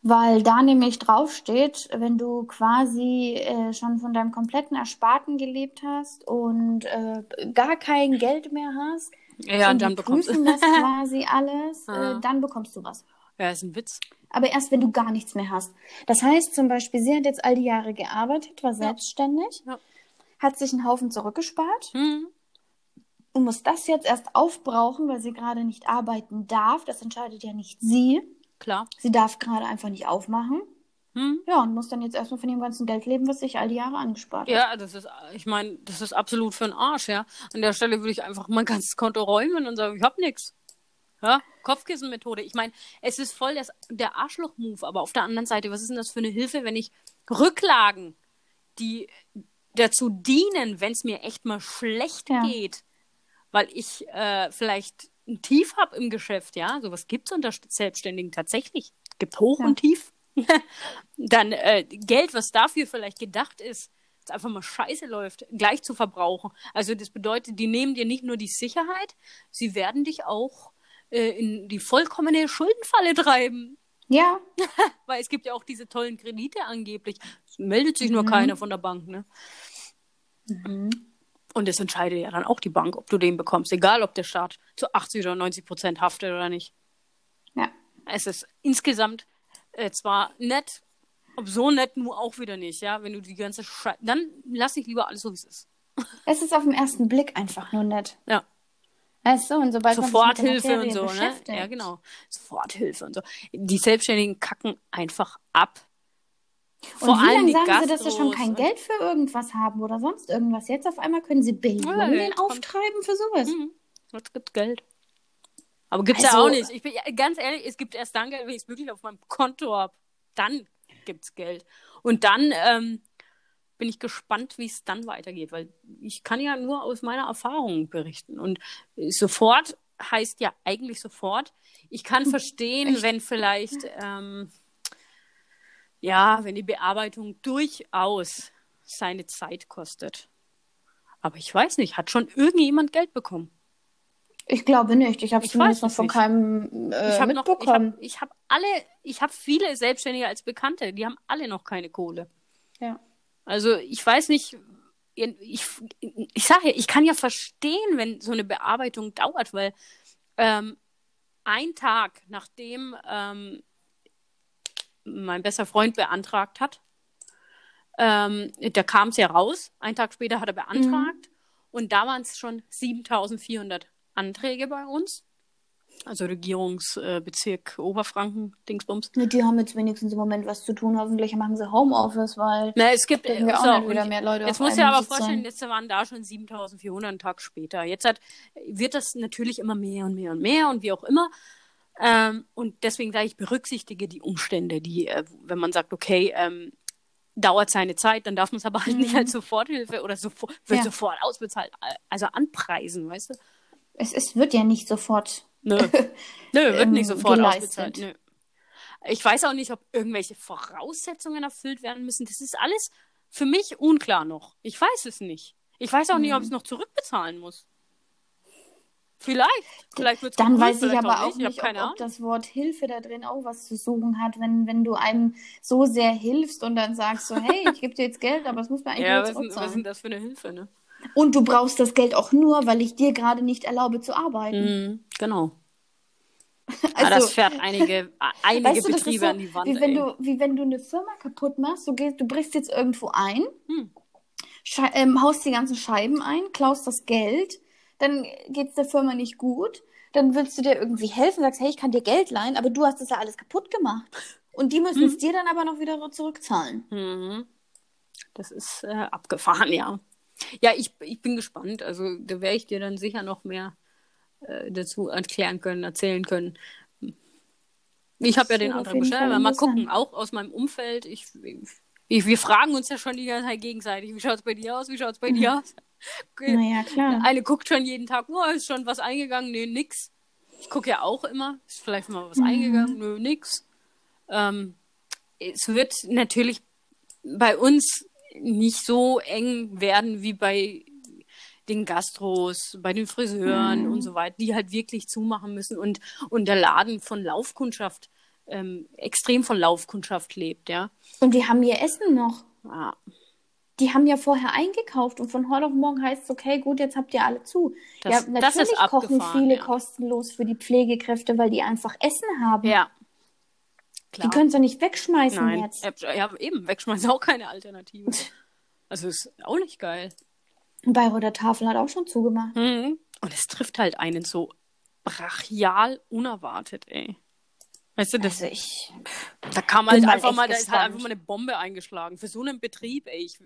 Weil da nämlich draufsteht, wenn du quasi äh, schon von deinem kompletten Ersparten gelebt hast und äh, gar kein Geld mehr hast, Ja, und dann bekommst du. das [laughs] quasi alles, Ah. äh, dann bekommst du was. Ja, ist ein Witz. Aber erst, wenn du gar nichts mehr hast. Das heißt zum Beispiel, sie hat jetzt all die Jahre gearbeitet, war selbstständig, Ja. hat sich einen Haufen zurückgespart Hm. und muss das jetzt erst aufbrauchen, weil sie gerade nicht arbeiten darf. Das entscheidet ja nicht sie. Klar. Sie darf gerade einfach nicht aufmachen. Hm. Ja, und muss dann jetzt erstmal von dem ganzen Geld leben, was sich all die Jahre angespart hat. Ja, das ist, ich meine, das ist absolut für den Arsch, ja. An der Stelle würde ich einfach [laughs] mein ganzes Konto räumen und sagen, ich hab nix. Ja, Kopfkissenmethode. Ich meine, es ist voll das, der Arschloch-Move, aber auf der anderen Seite, was ist denn das für eine Hilfe, wenn ich Rücklagen, die dazu dienen, wenn es mir echt mal schlecht Ja. geht, weil ich äh, vielleicht ein Tief habe im Geschäft, ja, sowas gibt es unter Selbstständigen tatsächlich. Gibt Hoch Ja. und Tief. [laughs] Dann äh, Geld, was dafür vielleicht gedacht ist, dass einfach mal scheiße läuft, gleich zu verbrauchen. Also das bedeutet, die nehmen dir nicht nur die Sicherheit, sie werden dich auch äh, in die vollkommene Schuldenfalle treiben. Ja, [laughs] Weil es gibt ja auch diese tollen Kredite angeblich. Es meldet sich nur Mhm. keiner von der Bank, ne? Und es entscheidet ja dann auch die Bank, ob du den bekommst, egal ob der Staat zu 80 oder 90 Prozent haftet oder nicht. ja. Es ist insgesamt äh, zwar nett, aber so nett nur auch wieder nicht, ja. Wenn du die ganze Scheiße. Dann lass ich lieber alles so, wie es ist. [laughs] Es ist auf den ersten Blick einfach nur nett. Ja. Weißt du, und sobald Soforthilfe und so, ne? Ja, genau. Soforthilfe und so. Die Selbstständigen kacken einfach ab. Und wie lange die sagen sie, dass sie schon kein? Geld für irgendwas haben oder sonst irgendwas? Jetzt auf einmal können sie Billionen Ja, auftreiben für sowas. Mhm. Jetzt gibt Geld. Aber gibt's ja Also- auch nicht. Ich bin ja, ganz ehrlich, es gibt erst dann Geld, wenn ich es wirklich auf meinem Konto habe. Dann gibt's Geld. Und dann ähm, bin ich gespannt, wie es dann weitergeht, weil ich kann ja nur aus meiner Erfahrung berichten. Und sofort heißt ja eigentlich sofort. Ich kann verstehen, Echt? wenn vielleicht ähm, ja, wenn die Bearbeitung durchaus seine Zeit kostet. Aber ich weiß nicht, hat schon irgendjemand Geld bekommen? Ich glaube nicht. Ich habe Ich zumindest noch es von nicht. keinem äh, ich habe noch, ich mitbekommen. habe hab alle, ich habe viele Selbstständige als Bekannte, die haben alle noch keine Kohle. ja. Also ich weiß nicht, ich, ich sage ja, ich kann ja verstehen, wenn so eine Bearbeitung dauert, weil ähm, ein Tag nachdem ähm, mein bester Freund beantragt hat, ähm, da kam es ja raus, ein Tag später hat er beantragt und da waren es schon 7400 Anträge bei uns. Also Regierungsbezirk Oberfranken, Dingsbums. Nee, Die haben jetzt wenigstens im Moment was zu tun. Hoffentlich machen sie Homeoffice, weil Na, es gibt kriegen wir so, auch wieder mehr Leute Jetzt dir einem aber vorstellen, sein. jetzt waren da schon 7400 einen Tag später. Jetzt hat, wird das natürlich immer mehr und mehr und mehr und wie auch immer. Ähm, und deswegen sage ich, berücksichtige die Umstände, die, äh, wenn man sagt, okay, ähm, dauert seine Zeit, dann darf man es aber halt mhm. nicht als Soforthilfe oder sofort, wird ja. sofort ausbezahlt, also anpreisen, weißt du? Es, es wird ja nicht sofort. Nö, [laughs] Nö wird nicht sofort geleistet. ausbezahlt. Nö. Ich weiß auch nicht, ob irgendwelche Voraussetzungen erfüllt werden müssen. Das ist alles für mich unklar noch. Ich weiß es nicht. Ich weiß auch mhm. nicht, ob ich es noch zurückbezahlen muss. Vielleicht. Vielleicht wird's Dann gut, weiß ich aber auch nicht, ob, ob, das Wort Hilfe da drin auch was zu suchen hat, wenn, wenn du einem so sehr hilfst und dann sagst so, hey, ich gebe dir jetzt Geld, aber es muss mir [laughs] eigentlich ja, was, sind, was ist denn das für eine Hilfe, ne? Und du brauchst das Geld auch nur, weil ich dir gerade nicht erlaube zu arbeiten. Mhm, genau. Also, [laughs] ah, das fährt einige, [laughs] einige weißt du, Betriebe so, an die Wand. Wie wenn, du, wie wenn du eine Firma kaputt machst, du, gehst, du brichst jetzt irgendwo ein, hm. ähm, haust die ganzen Scheiben ein, klaust das Geld, dann geht es der Firma nicht gut, dann willst du dir irgendwie helfen, sagst, hey, ich kann dir Geld leihen, aber du hast das ja alles kaputt gemacht. Und die müssen es dir dann aber noch wieder zurückzahlen. Mhm. Das ist äh, abgefahren, ja. Ja, ich, ich bin gespannt. Also da werde ich dir dann sicher noch mehr äh, dazu erklären können, erzählen können. Ich habe ja den Antrag gestellt, mal gucken, auch aus meinem Umfeld. Ich, ich, wir fragen uns ja schon die ganze Zeit gegenseitig, wie schaut es bei dir aus, wie schaut es bei dir mhm. aus? Naja, klar. Eine guckt schon jeden Tag, oh, ist schon was eingegangen? Nee, nix. Ich gucke ja auch immer, ist vielleicht mal was mhm. eingegangen? Nö, nix. Ähm, es wird natürlich bei uns nicht so eng werden wie bei den Gastros, bei den Friseuren mhm. und so weiter, die halt wirklich zumachen müssen und, und der Laden von Laufkundschaft ähm, extrem von Laufkundschaft lebt, ja. Und die haben ihr Essen noch. Ja die haben ja vorher eingekauft und von heute auf morgen heißt es, okay, gut, jetzt habt ihr alle zu. Das, ja, natürlich kochen viele ja. kostenlos für die Pflegekräfte, weil die einfach Essen haben. Ja. Klar. Die können es ja nicht wegschmeißen Nein. jetzt. Ja, eben, wegschmeißen ist auch keine Alternative. [laughs] also ist auch nicht geil. Bayreuther Tafel hat auch schon zugemacht. Mhm. Und es trifft halt einen so brachial unerwartet, ey. Weißt du, das, also ich, da kam halt einfach mal, da ist halt einfach mal eine Bombe eingeschlagen. Für so einen Betrieb, ey, ich,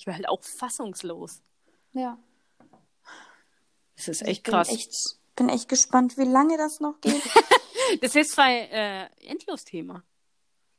ich wäre halt auch fassungslos. Ja. Das ist echt ich krass. Echt, bin echt gespannt, wie lange das noch geht. [laughs] das ist zwar äh, Endlos-Thema.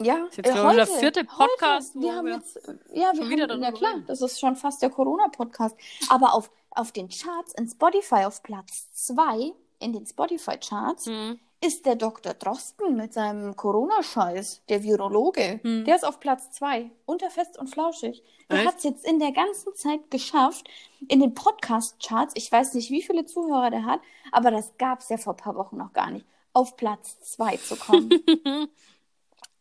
Ja, das ist jetzt, äh, heute, der vierte Podcast. Heute. Wir haben wir jetzt, ja, wir wieder haben, ja klar, das ist schon fast der Corona-Podcast. Aber auf, auf den Charts in Spotify auf Platz 2 in den Spotify-Charts mhm ist der Dr. Drosten mit seinem Corona-Scheiß, der Virologe. Hm. Der ist auf Platz zwei, unter Fest und Flauschig. Der hat es jetzt in der ganzen Zeit geschafft, in den Podcast-Charts, ich weiß nicht, wie viele Zuhörer der hat, aber das gab es ja vor ein paar Wochen noch gar nicht, auf Platz zwei zu kommen. [laughs]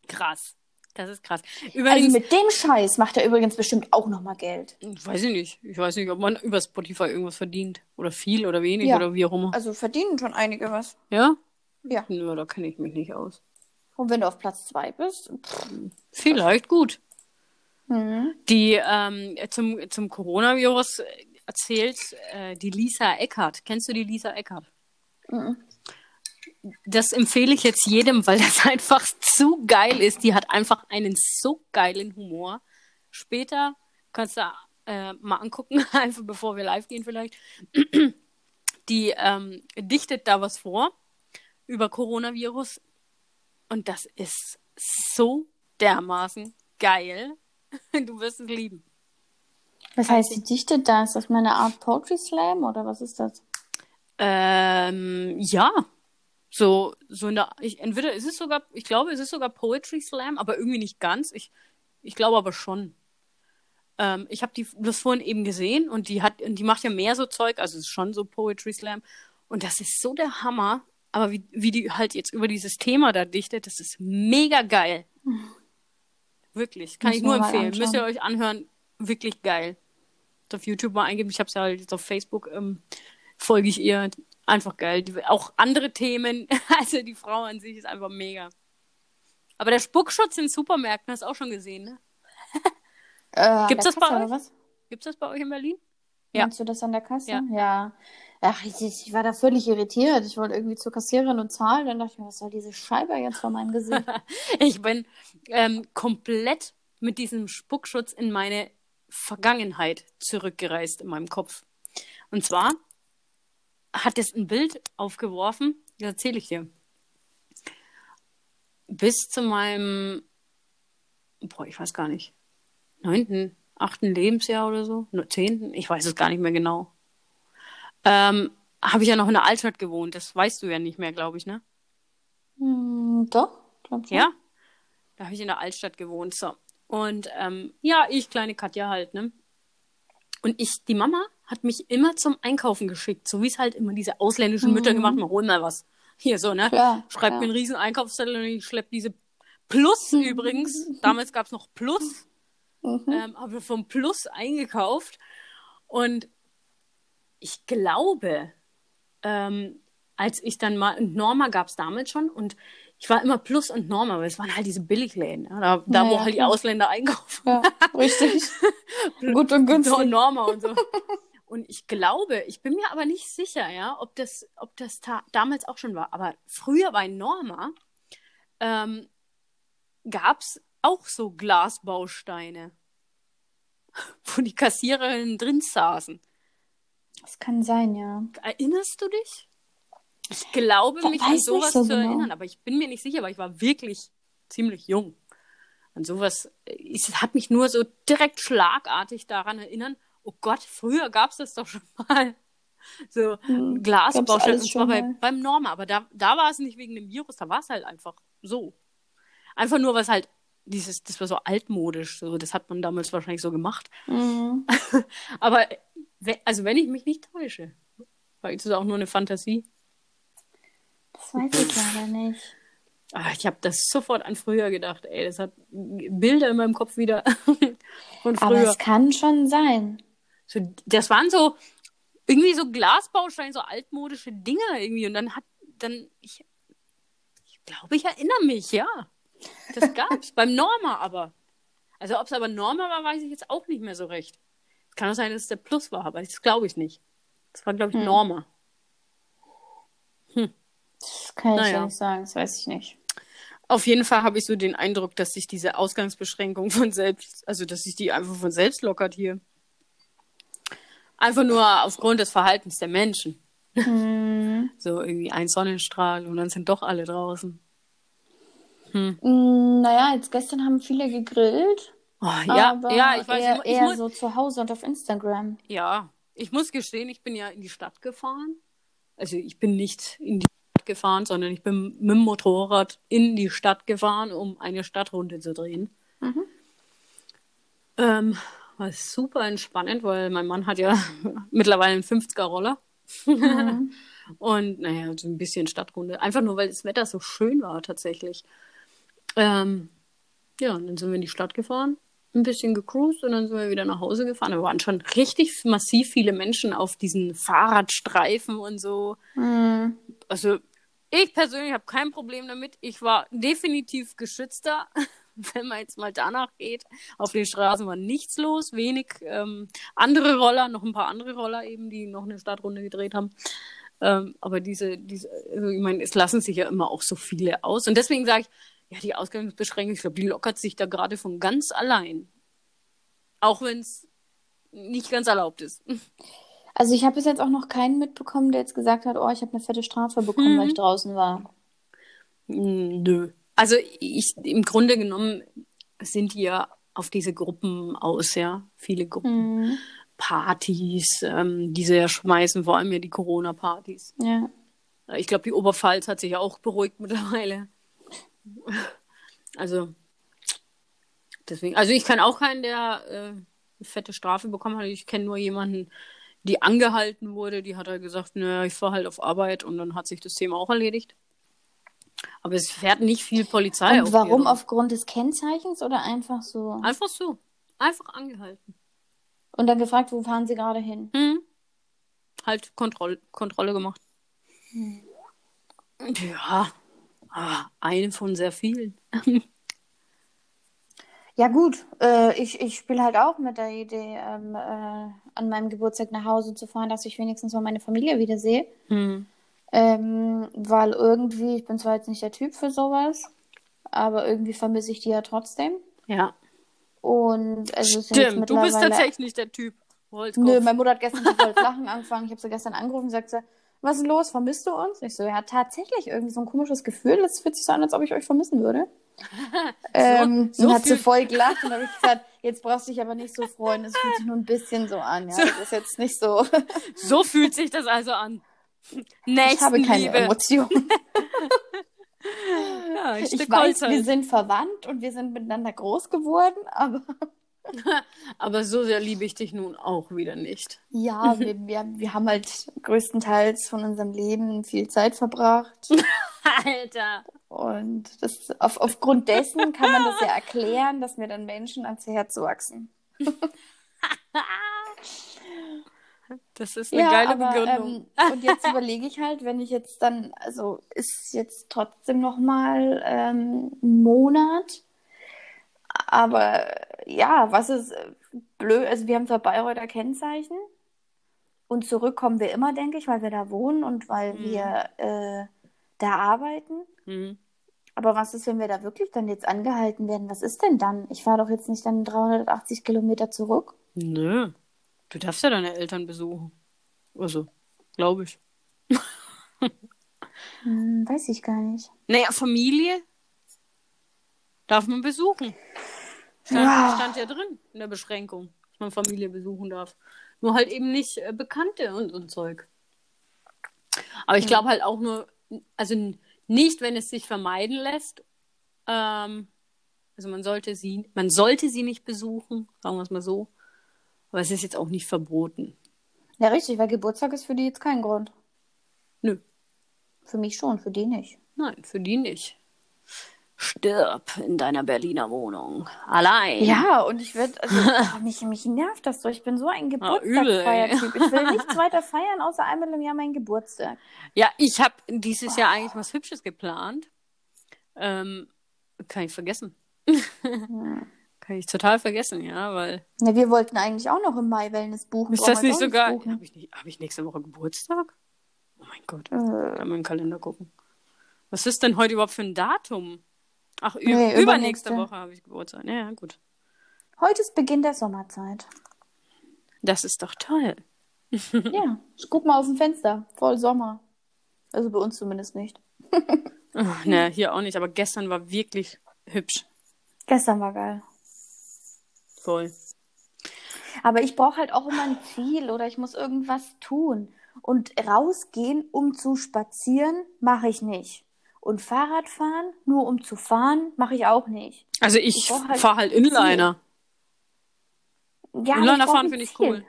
krass. Das ist krass. Also übrigens, also mit dem Scheiß macht er übrigens bestimmt auch nochmal Geld. Weiß ich nicht. Ich weiß nicht, ob man über Spotify irgendwas verdient. Oder viel oder wenig ja. oder wie auch immer. Also verdienen schon einige was. Ja? Ja. Nur da kenne ich mich nicht aus. Und wenn du auf Platz 2 bist? Pff. Vielleicht gut. Mhm. Die ähm, zum, zum Coronavirus erzählt äh, die Lisa Eckert. Kennst du die Lisa Eckert? Mhm. Das empfehle ich jetzt jedem, weil das [laughs] einfach zu geil ist. Die hat einfach einen so geilen Humor. Später kannst du äh, mal angucken, [laughs] einfach bevor wir live gehen vielleicht. [clears throat] Die ähm, dichtet da was vor über Coronavirus. Und das ist so dermaßen geil. [laughs] Du wirst es lieben. Was heißt, sie dichtet da? Ist das mal eine Art Poetry Slam oder was ist das? Ähm, ja. So, so eine, ich, entweder ist es sogar, ich glaube, es ist sogar Poetry Slam, aber irgendwie nicht ganz. Ich, ich glaube aber schon. Ähm, ich habe die das vorhin eben gesehen und die hat, die macht ja mehr so Zeug, also es ist schon so Poetry Slam. Und das ist so der Hammer. Aber wie, wie die halt jetzt über dieses Thema da dichtet, das ist mega geil. Wirklich. Kann ich nur empfehlen. Müsst ihr euch anhören. Wirklich geil. Auf YouTube mal eingeben. Ich habe es ja halt jetzt auf Facebook, ähm, folge ich ihr. Einfach geil. Die, auch andere Themen. [laughs] Also die Frau an sich ist einfach mega. Aber der Spuckschutz in Supermärkten hast du auch schon gesehen, ne? Äh, Gibt's das bei euch? Gibt's das bei euch in Berlin? Meinst ja. du das an der Kasse? Ja. ja. Ach, ich, ich war da völlig irritiert. Ich wollte irgendwie zur Kassiererin und zahlen. Dann dachte ich mir, was soll diese Scheibe jetzt vor meinem Gesicht? [laughs] ich bin ähm, komplett mit diesem Spuckschutz in meine Vergangenheit zurückgereist in meinem Kopf. Und zwar hat es ein Bild aufgeworfen, das erzähle ich dir. bis zu meinem, boah, ich weiß gar nicht, neunten, achten Lebensjahr oder so, zehnten, ich weiß es gar nicht mehr genau. Ähm, habe ich ja noch in der Altstadt gewohnt. Das weißt du ja nicht mehr, glaube ich, ne? Hm, doch, glaub schon. Ja? Da habe ich in der Altstadt gewohnt. So. Und ähm, ja, ich, kleine Katja halt, ne? Und ich, die Mama hat mich immer zum Einkaufen geschickt, so wie es halt immer diese ausländischen Mütter gemacht haben, hol mal was. Hier so, ne? Klar, Schreibt klar. mir einen riesen Einkaufszettel und ich schlepp diese Plus übrigens. Damals gab's noch Plus. Mhm. Ähm, habe vom Plus eingekauft. Und ich glaube, ähm, als ich dann mal, und Norma gab's damals schon und ich war immer Plus und Norma, weil es waren halt diese Billigläden, ja, da, da Ja, wo halt die. Ausländer einkaufen. Ja, richtig. [laughs] Gut und günstig. So Norma und so. [laughs] Und ich glaube, ich bin mir aber nicht sicher, ja, ob das, ob das ta- damals auch schon war. Aber früher bei Norma ähm, gab es auch so Glasbausteine, [laughs] wo die Kassiererinnen drin saßen. Das kann sein, ja. Erinnerst du dich? Ich glaube, mich an sowas so zu genau. erinnern, aber ich bin mir nicht sicher, weil ich war wirklich ziemlich jung. An sowas, äh, es hat mich nur so direkt schlagartig daran erinnern, oh Gott, früher gab es das doch schon mal. [laughs] So Hm, alles und zwar bei, beim Norma, aber da, da war es nicht wegen dem Virus, da war es halt einfach so. Einfach nur, was halt dieses, das war so altmodisch, so, das hat man damals wahrscheinlich so gemacht. Mhm. [laughs] Aber, also wenn ich mich nicht täusche, ist es auch nur eine Fantasie. Das weiß ich leider nicht. Ah, ich habe das sofort an früher gedacht, ey, das hat Bilder in meinem Kopf wieder [laughs] von Aber früher. es kann schon sein. So, das waren so irgendwie so Glasbausteine, so altmodische Dinger irgendwie. Und dann hat dann ich, ich glaube, ich erinnere mich, ja. Das gab's [laughs] beim Norma aber. Also ob es aber Norma war, weiß ich jetzt auch nicht mehr so recht. Kann auch sein, dass es der Plus war, aber das glaube ich nicht. Das war, glaube ich, Hm. Norma. Das kann ich Naja. ja nicht sagen, das weiß ich nicht. Auf jeden Fall habe ich so den Eindruck, dass sich diese Ausgangsbeschränkung von selbst, also dass sich die einfach von selbst lockert hier. Einfach nur aufgrund des Verhaltens der Menschen. Hm. [laughs] So irgendwie ein Sonnenstrahl und dann sind doch alle draußen. Mm, Naja, jetzt gestern haben viele gegrillt. Oh, ja, aber ja, ich weiß, eher, ich, ich eher muss, so zu Hause und auf Instagram. ja, ich muss gestehen, ich bin ja in die Stadt gefahren. Also ich bin nicht in die Stadt gefahren, sondern ich bin mit dem Motorrad in die Stadt gefahren, um eine Stadtrunde zu drehen. Mhm. Ähm, war super entspannend, weil mein Mann hat ja [laughs] mittlerweile einen 50er-Roller. Mhm. [laughs] Und naja, so ein bisschen Stadtrunde. Einfach nur, weil das Wetter so schön war tatsächlich. Ähm, ja, und dann sind wir in die Stadt gefahren, ein bisschen gecruised und dann sind wir wieder nach Hause gefahren. Da waren schon richtig massiv viele Menschen auf diesen Fahrradstreifen und so. Hm. Also ich persönlich habe kein Problem damit. Ich war definitiv geschützter, [laughs] wenn man jetzt mal danach geht. Auf den Straßen war nichts los, wenig ähm, andere Roller, noch ein paar andere Roller eben, die noch eine Stadtrunde gedreht haben. Ähm, aber diese, diese, also ich meine, es lassen sich ja immer auch so viele aus. Und deswegen sage ich, ja, die Ausgangsbeschränkung, ich glaube, die lockert sich da gerade von ganz allein. Auch wenn es nicht ganz erlaubt ist. Also ich habe bis jetzt auch noch keinen mitbekommen, der jetzt gesagt hat, oh, ich habe eine fette Strafe bekommen, Mhm. weil ich draußen war. Nö. Also ich, im Grunde genommen sind die ja auf diese Gruppen aus, ja. Viele Gruppen. Hm. Partys, ähm, die sie ja schmeißen, vor allem ja die Corona-Partys. Ja. Ich glaube, die Oberpfalz hat sich ja auch beruhigt mittlerweile. [laughs] Also, deswegen, also ich kann auch keinen, der äh, eine fette Strafe bekommen hat. Ich kenne nur jemanden, die angehalten wurde, die hat halt gesagt, naja, ich fahre halt auf Arbeit und dann hat sich das Thema auch erledigt. Aber es fährt nicht viel Polizei Und auf warum? Aufgrund des Kennzeichens oder einfach so? Einfach so. Einfach angehalten. Und dann gefragt, wo fahren Sie gerade hin? Hm. Halt Kontroll Kontrolle gemacht. Hm. Ja, ah, eine von sehr vielen. [laughs] Ja gut, äh, ich, ich spiele halt auch mit der Idee, ähm, äh, an meinem Geburtstag nach Hause zu fahren, dass ich wenigstens mal meine Familie wiedersehe. Hm. Ähm, weil irgendwie, ich bin zwar jetzt nicht der Typ für sowas, aber irgendwie vermisse ich die ja trotzdem. Ja, Und es ist jetzt stimmt. Du bist tatsächlich nicht der Typ. Holzkopf. Nö, meine Mutter hat gestern voll Lachen angefangen. Ich habe sie gestern angerufen und sagte, was ist los? Vermisst du uns? Ich so, ja, tatsächlich irgendwie so ein komisches Gefühl. Das fühlt sich so an, als ob ich euch vermissen würde. [laughs] ähm, so und hat sie voll gelacht und habe ich gesagt, jetzt brauchst du dich aber nicht so freuen. Es fühlt sich nur ein bisschen so an. Ja, das ist jetzt nicht so. [laughs] So fühlt sich das also an. Ich habe keine Nächstenliebe. Emotionen. [laughs] Ja, Ich Stück weiß, wir sind verwandt und wir sind miteinander groß geworden, aber [laughs] Aber so sehr liebe ich dich nun auch wieder nicht. ja, [laughs] wir, wir, wir haben halt größtenteils von unserem Leben viel Zeit verbracht. [laughs] Alter. Und das, auf, aufgrund dessen kann man das ja erklären, dass mir dann Menschen ans Herz wachsen. Das ist eine Ja, geile aber Begründung. ähm, und jetzt überlege ich halt, wenn ich jetzt dann, also ist jetzt trotzdem noch mal ähm, ein Monat, aber ja, was ist äh, blöd, also wir haben zwar Bayreuther Kennzeichen und zurückkommen wir immer, denke ich, weil wir da wohnen und weil Mhm. wir äh, da arbeiten. Hm. Aber was ist, wenn wir da wirklich dann jetzt angehalten werden? Was ist denn dann? Ich fahre doch jetzt nicht dann 380 Kilometer zurück. Nö. Du darfst ja deine Eltern besuchen. Also, glaube ich. [laughs] Hm, weiß ich gar nicht. Naja, Familie darf man besuchen. Stand Ja. stand ja drin in der Beschränkung, dass man Familie besuchen darf. Nur halt eben nicht äh, Bekannte und so ein Zeug. Aber ich glaube halt auch nur, also nicht, wenn es sich vermeiden lässt. Ähm, also man sollte sie, man sollte sie nicht besuchen, sagen wir es mal so. Aber es ist jetzt auch nicht verboten. Ja, richtig, weil Geburtstag ist für die jetzt kein Grund. Nö, Für mich schon, für die nicht. nein, für die nicht. Stirb in deiner Berliner Wohnung. Allein. Ja, und ich würde, also oh, [laughs] mich, mich nervt das so. Ich bin so ein Ah. Geburtstagsfeiertyp. ich will nichts weiter feiern, außer einmal im Jahr meinen Geburtstag. Ja, ich habe dieses Jahr eigentlich was Hübsches geplant. Ähm, kann ich vergessen. [laughs] Kann ich total vergessen, ja, weil. Ja, wir wollten eigentlich auch noch im Mai Wellness buchen. Ist das nicht jetzt so auch geil? buchen. Habe ich, nicht- hab ich nächste Woche Geburtstag? Oh mein Gott. Äh, Kann man in den Kalender gucken. Was ist denn heute überhaupt für ein Datum? Ach, Nee, übernächste übernächste. Woche habe ich Geburtstag. Ja, ja, gut. heute ist Beginn der Sommerzeit. Das ist doch toll. [laughs] ja, ich guck mal aus dem Fenster. Voll Sommer. Also bei uns zumindest nicht. [laughs] Oh, ne, hier auch nicht, aber gestern war wirklich hübsch. Gestern war geil. Voll. Aber ich brauche halt auch immer ein Ziel oder ich muss irgendwas tun. Und rausgehen, um zu spazieren, mache ich nicht. Und Fahrrad fahren, nur um zu fahren, mache ich auch nicht. Also Ich ich halt fahre halt Inliner. Ja, Inliner fahren finde ich cool.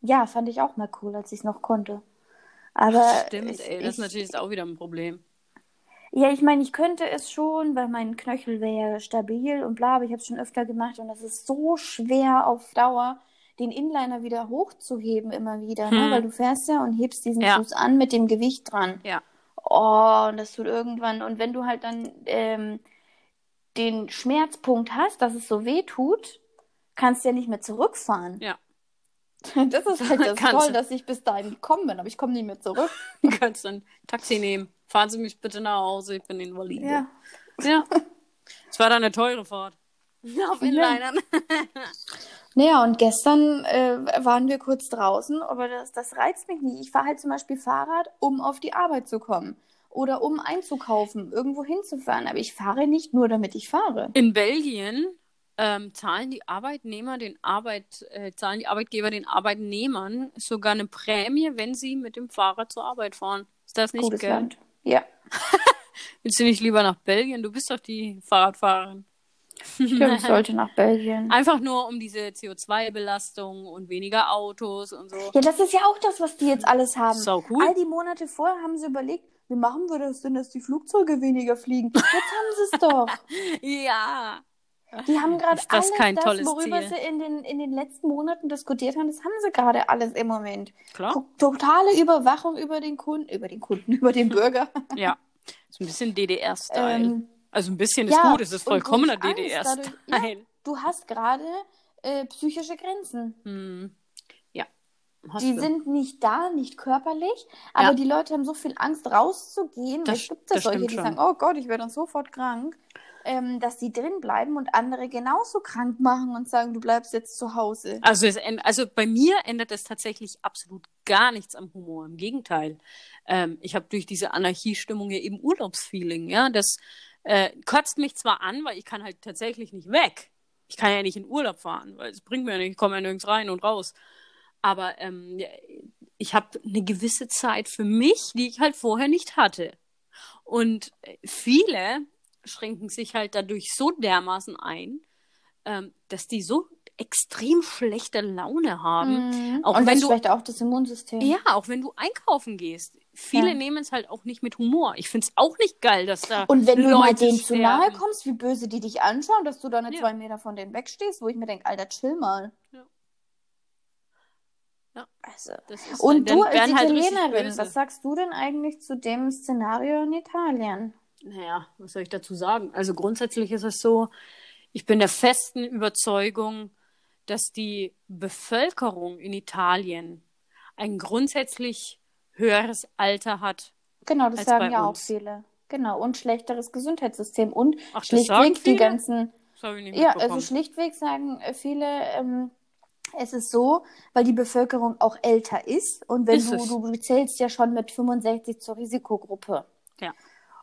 Ja, fand ich auch mal cool, als ich es noch konnte. Aber Stimmt, ich, ey, das ist ich, natürlich jetzt auch wieder ein Problem. Ja, ich meine, ich könnte es schon, weil mein Knöchel wäre stabil und bla, aber ich habe es schon öfter gemacht und das ist so schwer auf Dauer, den Inliner wieder hochzuheben immer wieder, ne? Hm. Weil du fährst ja und hebst diesen Ja. Fuß an mit dem Gewicht dran. Ja. Oh, und das tut irgendwann, und wenn du halt dann ähm, den Schmerzpunkt hast, dass es so weh tut, kannst du ja nicht mehr zurückfahren. Ja. [laughs] Das ist halt das [laughs] Toll, du. dass ich bis dahin gekommen bin, aber ich komme nicht mehr zurück. [laughs] Du kannst dann Taxi nehmen. Fahren Sie mich bitte nach Hause, ich bin invalide. Ja. Ja. Es war dann eine teure Fahrt. Auf Inlinern. Naja, und gestern äh, waren wir kurz draußen, aber das, das reizt mich nicht. Ich fahre halt zum Beispiel Fahrrad, um auf die Arbeit zu kommen oder um einzukaufen, irgendwo hinzufahren. Aber ich fahre nicht nur, damit ich fahre. In Belgien ähm, zahlen die Arbeitnehmer den Arbeit, äh, zahlen die Arbeitgeber den Arbeitnehmern sogar eine Prämie, wenn sie mit dem Fahrrad zur Arbeit fahren. Ist das nicht Gutes geil? Land. Ja, [laughs] Willst du nicht lieber nach Belgien? Du bist doch die Fahrradfahrerin. Stimmt, ich sollte nach Belgien. [laughs] Einfach nur um diese CO2-Belastung und weniger Autos und so. Ja, das ist ja auch das, was die jetzt alles haben. Sau cool. All die Monate vorher haben sie überlegt, wie machen wir das denn, dass die Flugzeuge weniger fliegen? Jetzt haben sie es doch. [laughs] Ja. Die haben gerade alles kein das, worüber Ziel? sie in den, in den letzten Monaten diskutiert haben, das haben sie gerade alles im Moment. Klar. Totale Überwachung über den Kunden, über den Kunden, [laughs] über den Bürger. Ja. Ist ein bisschen DDR-Style. Ähm, also ein bisschen ist ja, gut, es ist vollkommener DDR-Style. du hast gerade äh, psychische Grenzen. Hm. Ja. Hast Die du. sind nicht da, nicht körperlich, aber Ja. die Leute haben so viel Angst rauszugehen. Das- es gibt ja solche, die schon. sagen, oh Gott, ich werde dann sofort krank. ähm, dass die drin bleiben und andere genauso krank machen und sagen, du bleibst jetzt zu Hause. Also, es, also bei mir ändert es tatsächlich absolut gar nichts am Humor. Im Gegenteil. Ähm, ich habe durch diese Anarchiestimmung ja eben Urlaubsfeeling. Ja, das äh, kotzt mich zwar an, weil ich kann halt tatsächlich nicht weg. Ich kann ja nicht in Urlaub fahren, weil es bringt mir ja nicht, ich komme ja nirgends rein und raus. Aber ähm, ich habe eine gewisse Zeit für mich, die ich halt vorher nicht hatte. Und äh, viele schränken sich halt dadurch so dermaßen ein, ähm, dass die so extrem schlechte Laune haben. Mhm. Auch und wenn du vielleicht auch das Immunsystem. Ja, auch wenn du einkaufen gehst. Viele ja. nehmen es halt auch nicht mit Humor. Ich finde es auch nicht geil, dass da. Und wenn Leute du mal denen zu nahe kommst, wie böse die dich anschauen, dass du da eine ja. zwei Meter von denen wegstehst, wo ich mir denke, Alter, chill mal. Ja. Ja. Also, und du als halt Italienerin, halt was sagst du denn eigentlich zu dem Szenario in Italien? Naja, was soll ich dazu sagen? Also grundsätzlich ist es so, ich bin der festen Überzeugung, dass die Bevölkerung in Italien ein grundsätzlich höheres Alter hat. Genau, das sagen ja uns. auch viele. Genau, und schlechteres Gesundheitssystem und Ach, schlichtweg die ganzen. ja, also schlichtweg sagen viele, ähm, es ist so, weil die Bevölkerung auch älter ist und wenn ist du, du zählst ja schon mit 65 zur Risikogruppe. Ja.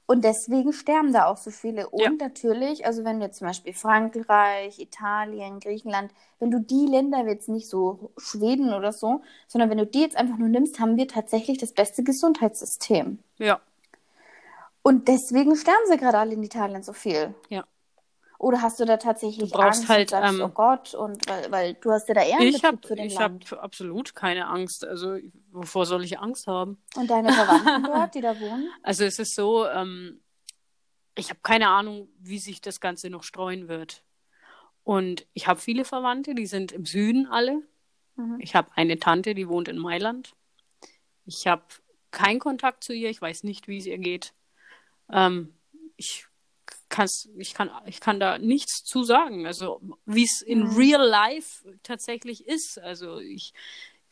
Und deswegen sterben da auch so viele. Und ja. natürlich, also wenn du zum Beispiel Frankreich, Italien, Griechenland, wenn du die Länder jetzt nicht so Schweden oder so, sondern wenn du die jetzt einfach nur nimmst, haben wir tatsächlich das beste Gesundheitssystem. Ja. Und deswegen sterben sie gerade alle in Italien so viel. Ja. Oder hast du da tatsächlich du brauchst Angst halt, sagst, ähm, oh Gott, und weil, weil du hast ja da eher ich hab, für den Ich habe absolut keine Angst. Also wovor soll ich Angst haben? Und deine Verwandten [laughs] dort, die da wohnen? Also es ist so, ähm, ich habe keine Ahnung, wie sich das Ganze noch streuen wird. Und ich habe viele Verwandte, die sind im Süden alle. Mhm. Ich habe eine Tante, die wohnt in Mailand. Ich habe keinen Kontakt zu ihr, ich weiß nicht, wie es ihr geht. Ähm, ich kann's, ich kann, ich kann da nichts zu sagen. Also, wie es in mhm. real life tatsächlich ist. Also, ich,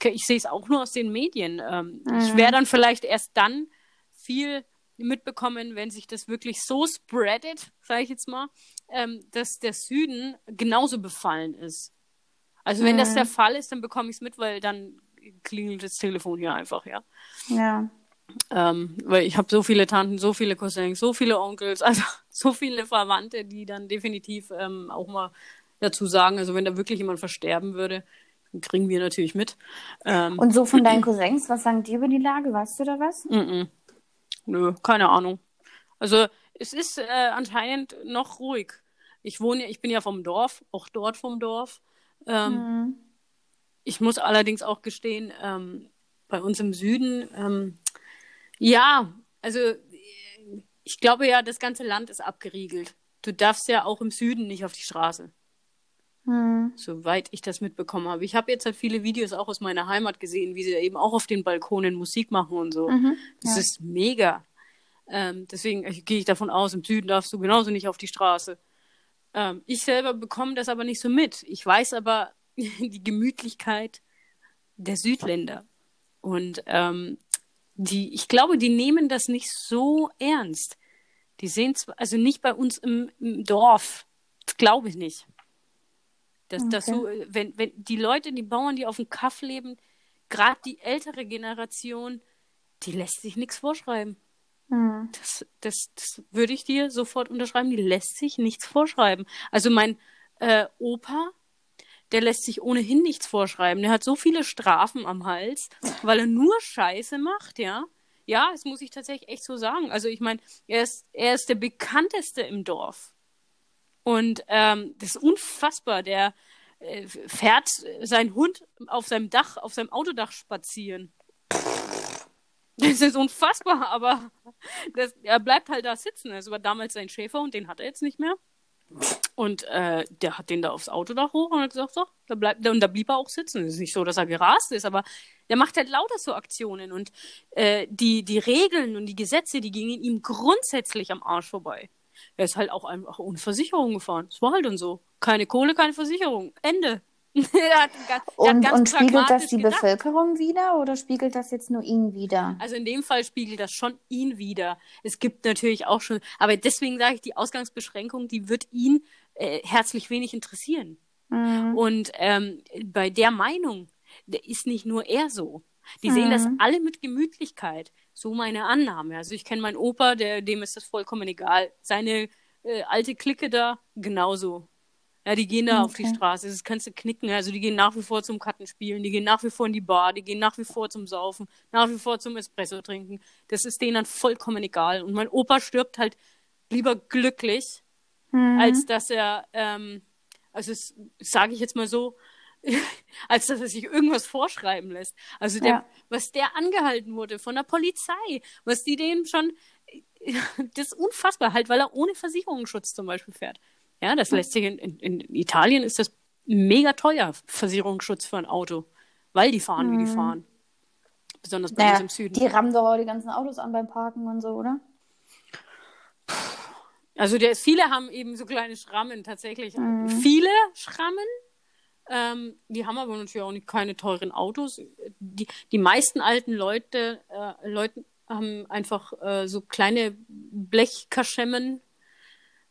ich sehe es auch nur aus den Medien. Ähm, mhm. Ich werde dann vielleicht erst dann viel mitbekommen, wenn sich das wirklich so spreadet, sage ich jetzt mal, ähm, dass der Süden genauso befallen ist. Also, wenn mhm. das der Fall ist, dann bekomme ich es mit, weil dann klingelt das Telefon hier einfach, ja. Ja. Ähm, weil ich habe so viele Tanten, so viele Cousins, so viele Onkels, [laughs] also so viele Verwandte, die dann definitiv ähm, auch mal dazu sagen, also wenn da wirklich jemand versterben würde, kriegen wir natürlich mit. Ähm, Und so von deinen [clears throat] Cousins, was sagen die über die Lage? Weißt du da was? Mm. Nö, keine Ahnung. Also es ist äh, anscheinend noch ruhig. Ich wohne, ich bin ja vom Dorf, auch dort vom Dorf. Mhm. Ich muss allerdings auch gestehen, ähm, bei uns im Süden ähm, ja, also ich glaube ja, das ganze Land ist abgeriegelt. Du darfst ja auch im Süden nicht auf die Straße. Hm. Soweit ich das mitbekommen habe. Ich habe jetzt halt viele Videos auch aus meiner Heimat gesehen, wie sie eben auch auf den Balkonen Musik machen und so. Mhm, das ja. ist mega. Ähm, deswegen gehe ich davon aus, im Süden darfst du genauso nicht auf die Straße. Ähm, ich selber bekomme das aber nicht so mit. Ich weiß aber [laughs] die Gemütlichkeit der Südländer. Und ähm, die, ich glaube, die nehmen das nicht so ernst. Die sehen zwar, also nicht bei uns im, im Dorf. Das glaube ich nicht. Dass, okay. dass so, wenn, wenn die Leute, die Bauern, die auf dem Kaff leben, gerade die ältere Generation, die lässt sich nichts vorschreiben. Mhm. Das, das, das würde ich dir sofort unterschreiben. Die lässt sich nichts vorschreiben. Also mein äh, Opa, der lässt sich ohnehin nichts vorschreiben. Der hat so viele Strafen am Hals, weil er nur Scheiße macht, ja. Ja, das muss ich tatsächlich echt so sagen. Also ich meine, er ist, er ist der bekannteste im Dorf. Und ähm, das ist unfassbar. Der äh, fährt seinen Hund auf seinem Dach, auf seinem Autodach spazieren. Das ist unfassbar, aber das, er bleibt halt da sitzen. Das war damals sein Schäfer und den hat er jetzt nicht mehr. Und äh, der hat den da aufs Autodach hoch und hat gesagt, so, da bleibt und da blieb er auch sitzen. Es ist nicht so, dass er gerast ist, aber der macht halt lauter so Aktionen und äh, die, die Regeln und die Gesetze, die gingen ihm grundsätzlich am Arsch vorbei. Er ist halt auch einfach ohne Versicherung gefahren. Es war halt und so. Keine Kohle, keine Versicherung. Ende. [laughs] hat, hat und, und spiegelt das die gedacht. Bevölkerung wieder oder spiegelt das jetzt nur ihn wieder? Also in dem Fall spiegelt das schon ihn wieder. Es gibt natürlich auch schon, aber deswegen sage ich, die Ausgangsbeschränkung, die wird ihn äh, herzlich wenig interessieren. Mhm. Und ähm, bei der Meinung der ist nicht nur er so. Die mhm. sehen das mhm. alle mit Gemütlichkeit. So meine Annahme. Also ich kenne meinen Opa, der, dem ist das vollkommen egal. Seine äh, alte Clique da, genauso. Ja, die gehen da okay. auf die Straße, das kannst du knicken. Also die gehen nach wie vor zum Kartenspielen, die gehen nach wie vor in die Bar, die gehen nach wie vor zum Saufen, nach wie vor zum Espresso trinken. Das ist denen dann vollkommen egal. Und mein Opa stirbt halt lieber glücklich, mhm. als dass er, ähm, also sage ich jetzt mal so, [laughs] als dass er sich irgendwas vorschreiben lässt. Also der, ja. was der angehalten wurde von der Polizei, was die dem schon, [laughs] das ist unfassbar halt, weil er ohne Versicherungsschutz zum Beispiel fährt. Ja, das lässt sich in, in, in Italien ist das mega teuer, Versicherungsschutz für ein Auto, weil die fahren, mhm. wie die mhm. fahren. Besonders bei naja, uns im Süden. Die rammen doch auch die ganzen Autos an beim Parken und so, oder? Also der, viele haben eben so kleine Schrammen tatsächlich. Mhm. Viele Schrammen. Ähm, die haben aber natürlich auch nicht, keine teuren Autos. Die, die meisten alten Leute, äh, Leute haben einfach äh, so kleine Blechkaschemmen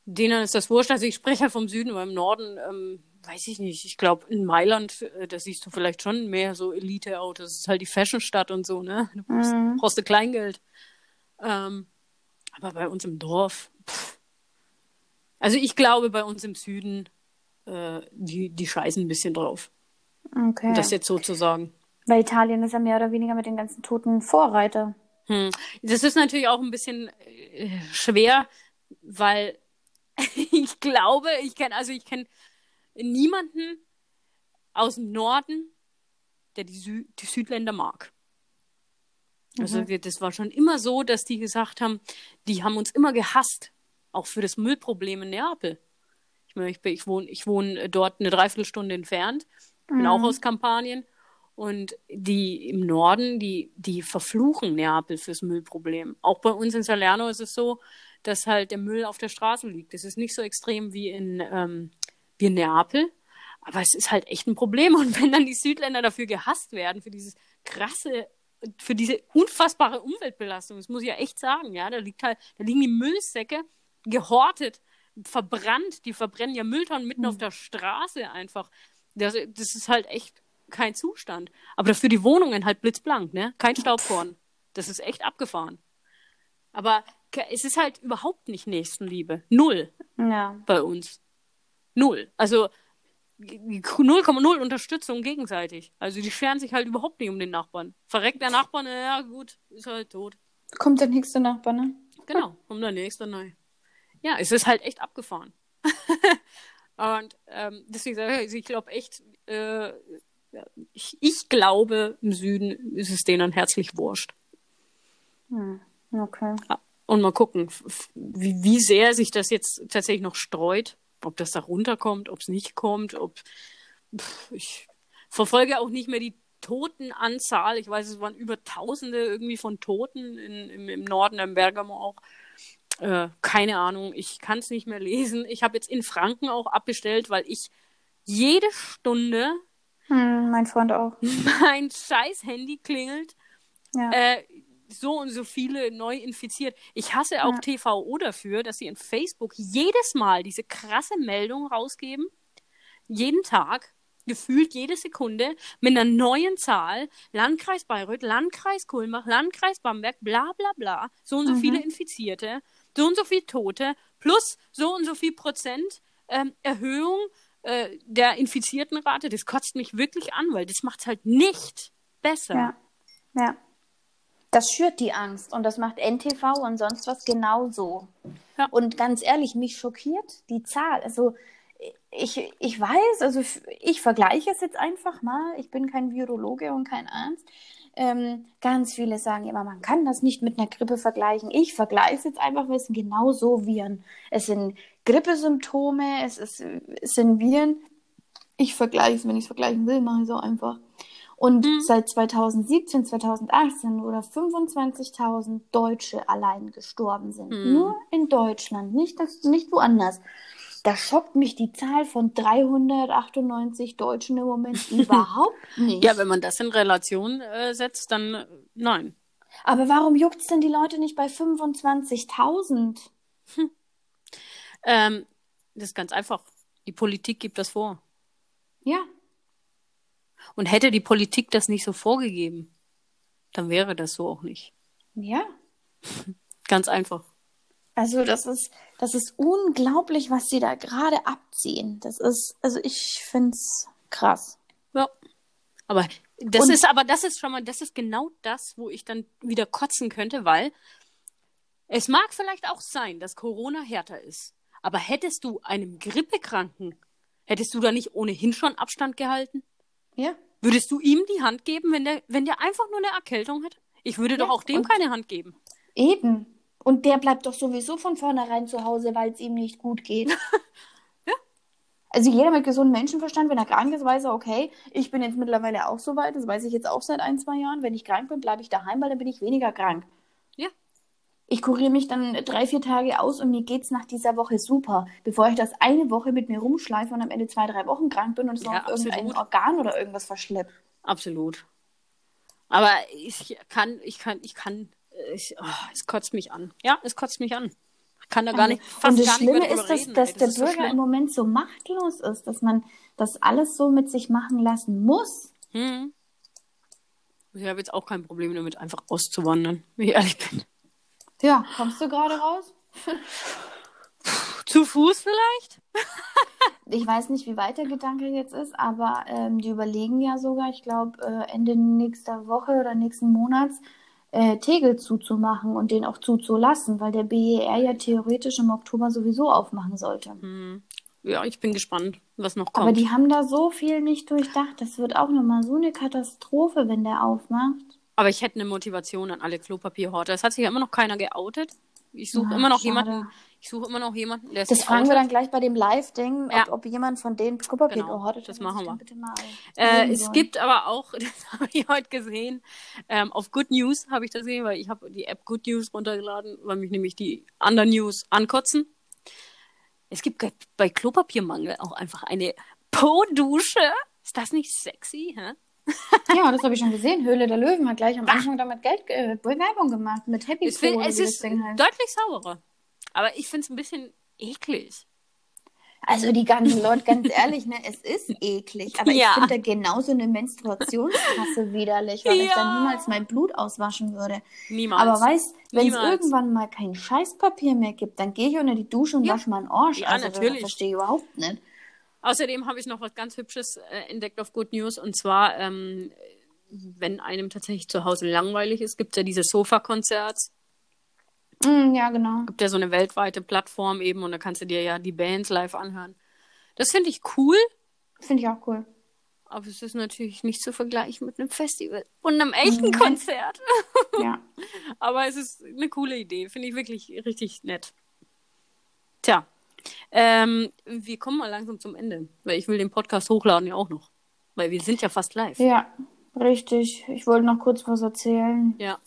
denen ist das wurscht. Also ich spreche ja vom Süden, aber im Norden, ähm, weiß ich nicht. Ich glaube, in Mailand, äh, da siehst du vielleicht schon mehr so Elite-Autos. Das ist halt die Fashionstadt und so, ne? Du brauchst, mhm. brauchst du Kleingeld. Ähm, aber bei uns im Dorf, pff. Also ich glaube, bei uns im Süden, äh, die, die scheißen ein bisschen drauf. Okay. Das jetzt sozusagen. Weil Italien ist ja mehr oder weniger mit den ganzen toten Vorreiter. Hm. Das ist natürlich auch ein bisschen äh, schwer, weil [laughs] ich glaube, ich kenne, also ich kenne niemanden aus dem Norden, der die, Sü die Südländer mag. Also mhm. das war schon immer so, dass die gesagt haben, die haben uns immer gehasst, auch für das Müllproblem in Neapel. Ich meine, ich, ich wohne ich wohn dort eine Dreiviertelstunde entfernt, bin mhm. auch aus Kampanien. Und die im Norden, die, die verfluchen Neapel fürs Müllproblem. Auch bei uns in Salerno ist es so, dass halt der Müll auf der Straße liegt. Das ist nicht so extrem wie in, ähm, wie in Neapel, aber es ist halt echt ein Problem. Und wenn dann die Südländer dafür gehasst werden, für dieses krasse, für diese unfassbare Umweltbelastung, das muss ich ja echt sagen, ja, da liegt halt, da liegen die Müllsäcke gehortet, verbrannt, die verbrennen ja Mülltonnen mitten mhm. auf der Straße einfach. Das, das ist halt echt kein Zustand. Aber dafür die Wohnungen halt blitzblank, ne? Kein Staubkorn. Das ist echt abgefahren. Aber es ist halt überhaupt nicht Nächstenliebe. Null. Ja. Bei uns. Null. Also 0,0 Unterstützung gegenseitig. Also die scheren sich halt überhaupt nicht um den Nachbarn. Verreckt der Nachbar, na ja gut, ist halt tot. Kommt der nächste Nachbar, ne? Genau, kommt der nächste, nein. Ja, es ist halt echt abgefahren. [laughs] Und ähm, deswegen sage ich, ich glaube echt, äh, ich, ich glaube, im Süden ist es denen herzlich wurscht. Hm, okay. Und mal gucken, wie, wie sehr sich das jetzt tatsächlich noch streut, ob das da runterkommt, ob es nicht kommt, ob ich verfolge auch nicht mehr die Totenanzahl. Ich weiß, es waren über Tausende irgendwie von Toten in, im, im Norden, im Bergamo auch. Äh, keine Ahnung, ich kann es nicht mehr lesen. Ich habe jetzt in Franken auch abbestellt, weil ich jede Stunde hm, mein Freund auch. [laughs] Mein scheiß Handy klingelt. Ja. Äh, so und so viele neu infiziert. Ich hasse auch ja. TVO dafür, dass sie in Facebook jedes Mal diese krasse Meldung rausgeben. Jeden Tag, gefühlt jede Sekunde, mit einer neuen Zahl. Landkreis Bayreuth, Landkreis Kulmbach, Landkreis Bamberg, bla bla bla. So und so mhm. viele Infizierte, so und so viele Tote, plus so und so viel Prozent ähm, Erhöhung äh, der Infiziertenrate. Das kotzt mich wirklich an, weil das macht es halt nicht besser. Ja. ja. Das schürt die Angst und das macht NTV und sonst was genauso. Ja. Und ganz ehrlich, mich schockiert die Zahl. Also ich, ich weiß, also ich vergleiche es jetzt einfach mal. Ich bin kein Virologe und kein Arzt. Ähm, ganz viele sagen immer, man kann das nicht mit einer Grippe vergleichen. Ich vergleiche es jetzt einfach, weil es sind genauso Viren. Es sind Grippesymptome, es, ist, es sind Viren. Ich vergleiche es, wenn ich es vergleichen will, mache ich es auch einfach. Und mhm. seit 2017, 2018 oder 25.000 Deutsche allein gestorben sind. Mhm. Nur in Deutschland, nicht, das, nicht woanders. Da schockt mich die Zahl von 398 Deutschen im Moment [laughs] überhaupt nicht. Ja, wenn man das in Relation äh, setzt, dann äh, nein. Aber warum juckt es denn die Leute nicht bei 25.000? Ähm, das ist ganz einfach. Die Politik gibt das vor. Ja. Und hätte die Politik das nicht so vorgegeben, dann wäre das so auch nicht. Ja. [laughs] Ganz einfach. Also das ist, das ist unglaublich, was sie da gerade abziehen. Das ist, also ich finde es krass. Ja. Aber das Und- ist aber das ist schon mal, das ist genau das, wo ich dann wieder kotzen könnte, weil es mag vielleicht auch sein, dass Corona härter ist. Aber hättest du einem Grippekranken, hättest du da nicht ohnehin schon Abstand gehalten? Ja. Würdest du ihm die Hand geben, wenn der, wenn der einfach nur eine Erkältung hat? Ich würde doch Ja, auch dem keine Hand geben. Eben. Und der bleibt doch sowieso von vornherein zu Hause, weil es ihm nicht gut geht. [laughs] Ja. Also jeder mit gesundem Menschenverstand, wenn er krank ist, weiß er, okay, ich bin jetzt mittlerweile auch so weit, das weiß ich jetzt auch seit ein, zwei Jahren. Wenn ich krank bin, bleibe ich daheim, weil dann bin ich weniger krank. Ja. Ich kuriere mich dann drei, vier Tage aus und mir geht's nach dieser Woche super. Bevor ich das eine Woche mit mir rumschleife und am Ende zwei, drei Wochen krank bin und es Ja, noch irgendein. Organ oder irgendwas verschleppt. Absolut. Aber ich kann, ich kann, ich kann, ich, oh, es kotzt mich an. Ja, es kotzt mich an. Ich kann da gar nicht, fast und das Schlimme ist, dass, reden. dass ey. der ist so Bürger im. Moment so machtlos ist, dass man das alles so mit sich machen lassen muss. Hm. Ich habe jetzt auch kein Problem damit, einfach auszuwandern, wie ich ehrlich bin. Ja, kommst du gerade raus? Zu Fuß vielleicht? Ich weiß nicht, wie weit der Gedanke jetzt ist, aber ähm, die überlegen ja sogar, ich glaube, äh, Ende nächster Woche oder nächsten Monats äh, Tegel zuzumachen und den auch zuzulassen, weil der BER ja theoretisch im Oktober sowieso aufmachen sollte. Hm. Ja, ich bin gespannt, was noch kommt. Aber die haben da so viel nicht durchdacht. Das wird auch nochmal so eine Katastrophe, wenn der aufmacht. Aber ich hätte eine Motivation an alle Klopapierhorte. Es hat sich ja immer noch keiner geoutet. Ich suche immer noch schade. jemanden. Ich suche immer noch jemanden, der Das fragen wir dann gleich bei dem Live-Ding, Ja. ob, ob jemand von denen Klopapier Genau, gehortet das hat, machen wir. dann Bitte mal Äh, es gibt aber auch, [laughs] das habe ich heute gesehen, ähm, auf Good News habe ich das gesehen, weil ich habe die App Good News runtergeladen, weil mich nämlich die anderen News ankotzen. Es gibt bei Klopapiermangel auch einfach eine Po-Dusche. Ist das nicht sexy? Hä? [laughs] Ja, das habe ich schon gesehen. Höhle der Löwen hat gleich am Anfang damit Geld, äh, Werbung gemacht mit Happy Ich find, Po, es wie das ist heißt. deutlich sauberer. Aber ich finde es ein bisschen eklig. Also die ganzen Leute, ganz [laughs] ehrlich, ne, es ist eklig. Aber Ja. ich finde da genauso eine Menstruationstasse widerlich, weil ich Ja. dann niemals mein Blut auswaschen würde. Niemals. Aber weißt, wenn es irgendwann mal kein Scheißpapier mehr gibt, dann gehe ich unter die Dusche und Ja. wasche meinen Arsch. Ja, also, natürlich. Das verstehe ich überhaupt nicht. Außerdem habe ich noch was ganz Hübsches äh, entdeckt auf Good News. Und zwar, ähm, wenn einem tatsächlich zu Hause langweilig ist, gibt es ja diese Sofa-Konzerts. Mm, ja, genau. gibt ja so eine weltweite Plattform eben und da kannst du dir ja die Bands live anhören. Das finde ich cool, Finde ich auch cool. aber es ist natürlich nicht zu vergleichen mit einem Festival und einem echten Mhm. Konzert. [laughs] Ja. Aber es ist eine coole Idee, finde ich wirklich richtig nett. Tja, ähm, wir kommen mal langsam zum Ende, weil ich will den Podcast hochladen ja auch noch, weil wir sind ja fast live. Ja, richtig. Ich wollte noch kurz was erzählen. Ja.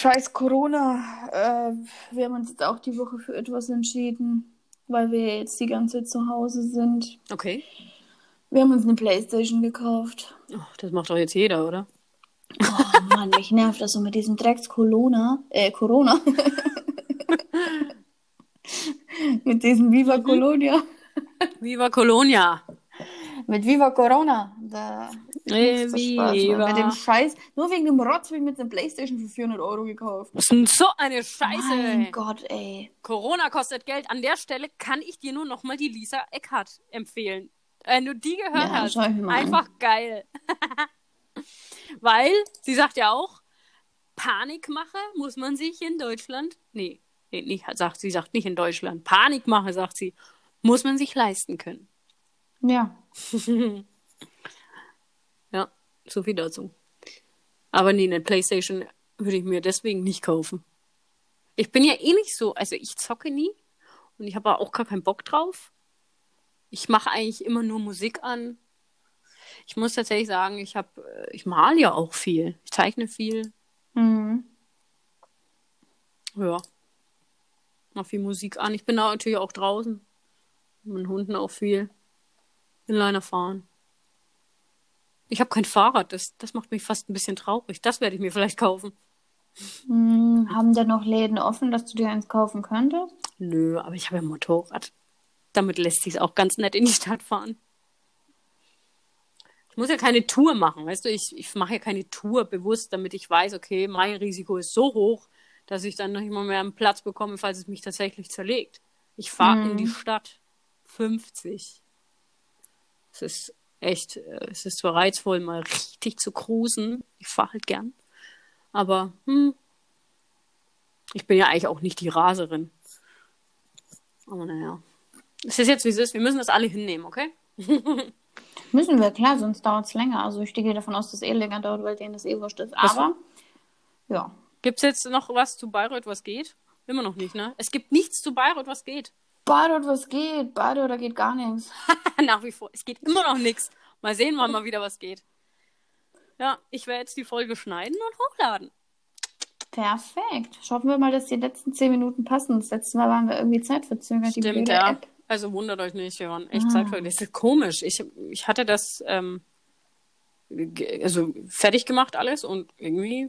Scheiß Corona. Äh, wir haben uns jetzt auch die Woche für etwas entschieden, weil wir jetzt die ganze Zeit zu Hause sind. Okay. Wir haben uns eine Playstation gekauft. Oh, das macht doch jetzt jeder, oder? Oh Mann, mich nervt das so mit diesem Drecks Corona. Äh, Corona. [laughs] mit diesem Viva Colonia. Viva Colonia. Mit Viva Corona. Da Äh, macht's Spaß. Viva. Mit dem Scheiß. Nur wegen dem Rotz habe ich jetzt eine Playstation für 400 Euro gekauft. Das ist so eine Scheiße. Mein Gott, ey. Corona kostet Geld. An der Stelle kann ich dir nur noch mal die Lisa Eckhardt empfehlen. Wenn du die gehört Ja, hast, einfach geil. [laughs] Weil sie sagt ja auch, Panikmache muss man sich in Deutschland, nee, nee nicht, sagt sie sagt nicht in Deutschland, Panikmache sagt sie, muss man sich leisten können. Ja. [laughs] Ja, so viel dazu. Aber nee, eine Playstation würde ich mir deswegen nicht kaufen. Ich bin ja eh nicht so, also ich zocke nie und ich habe auch gar keinen Bock drauf. Ich mache eigentlich immer nur Musik an. Ich muss tatsächlich sagen, ich habe, äh, ich male ja auch viel. Ich zeichne viel. Mhm. Ja. Mach viel Musik an. Ich bin da natürlich auch draußen. Mit den Hunden auch viel. Inliner fahren. Ich habe kein Fahrrad, das, das macht mich fast ein bisschen traurig. Das werde ich mir vielleicht kaufen. Hm, haben denn noch Läden offen, dass du dir eins kaufen könntest? Nö, aber ich habe ja ein Motorrad. Damit lässt sich auch ganz nett in die Stadt fahren. Ich muss ja keine Tour machen, weißt du? Ich, ich mache ja keine Tour bewusst, damit ich weiß, okay, mein Risiko ist so hoch, dass ich dann noch immer mehr einen Platz bekomme, falls es mich tatsächlich zerlegt. Ich fahre Mhm. in die Stadt 50. Es ist echt, äh, es ist zwar reizvoll, mal richtig zu cruisen. Ich fahre halt gern. Aber hm, ich bin ja eigentlich auch nicht die Raserin. Aber naja. Es ist jetzt, wie es ist. Wir müssen das alle hinnehmen, okay? [laughs] Müssen wir, klar, sonst dauert es länger. Also ich gehe davon aus, dass es eh länger dauert, weil denen das eh wurscht ist. Aber, ja. Gibt es jetzt noch was zu Bayreuth, was geht? Immer noch nicht, ne? Es gibt nichts zu Bayreuth, was geht. Bayreuth, was geht? Bayreuth, da geht gar nichts. [laughs] Nach wie vor. Es geht immer noch nichts. Mal sehen, wann mal wieder was geht. Ja, ich werde jetzt die Folge schneiden und hochladen. Perfekt. Schauen wir mal, dass die letzten zehn Minuten passen. Das letzte Mal waren wir irgendwie zeitverzögert. Stimmt, ja. App. Also wundert euch nicht, wir waren echt Ah. zeitversetzt. Das ist komisch. Ich, ich hatte das ähm, also fertig gemacht alles und irgendwie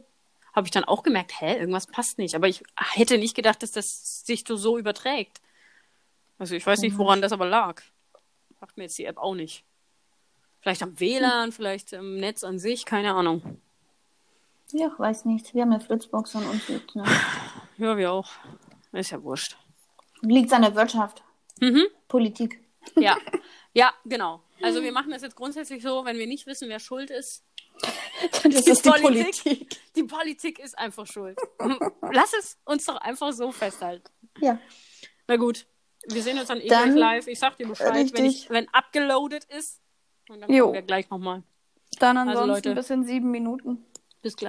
habe ich dann auch gemerkt, hä, irgendwas passt nicht. Aber ich hätte nicht gedacht, dass das sich so überträgt. Also ich weiß nicht, woran das aber lag. Macht mir jetzt die App auch nicht. Vielleicht am WLAN, vielleicht im Netz an sich, keine Ahnung. Ja, ich weiß nicht. Wir haben eine Fritzbox und uns liegt, ne? Ja, wir auch. Ist ja wurscht. Liegt an der Wirtschaft. Mhm. Politik. Ja, [laughs] ja, genau. Also wir machen das jetzt grundsätzlich so, wenn wir nicht wissen, wer schuld ist. Das ist die Politik. Die Politik ist einfach schuld. Lass es uns doch einfach so festhalten. Ja. Na gut, wir sehen uns dann eh gleich live. Ich sag dir Bescheid, wenn, ich, wenn abgeloadet ist. Und dann Jo. kommen wir gleich nochmal. Dann Also, ansonsten Leute. bis in sieben Minuten. Bis gleich.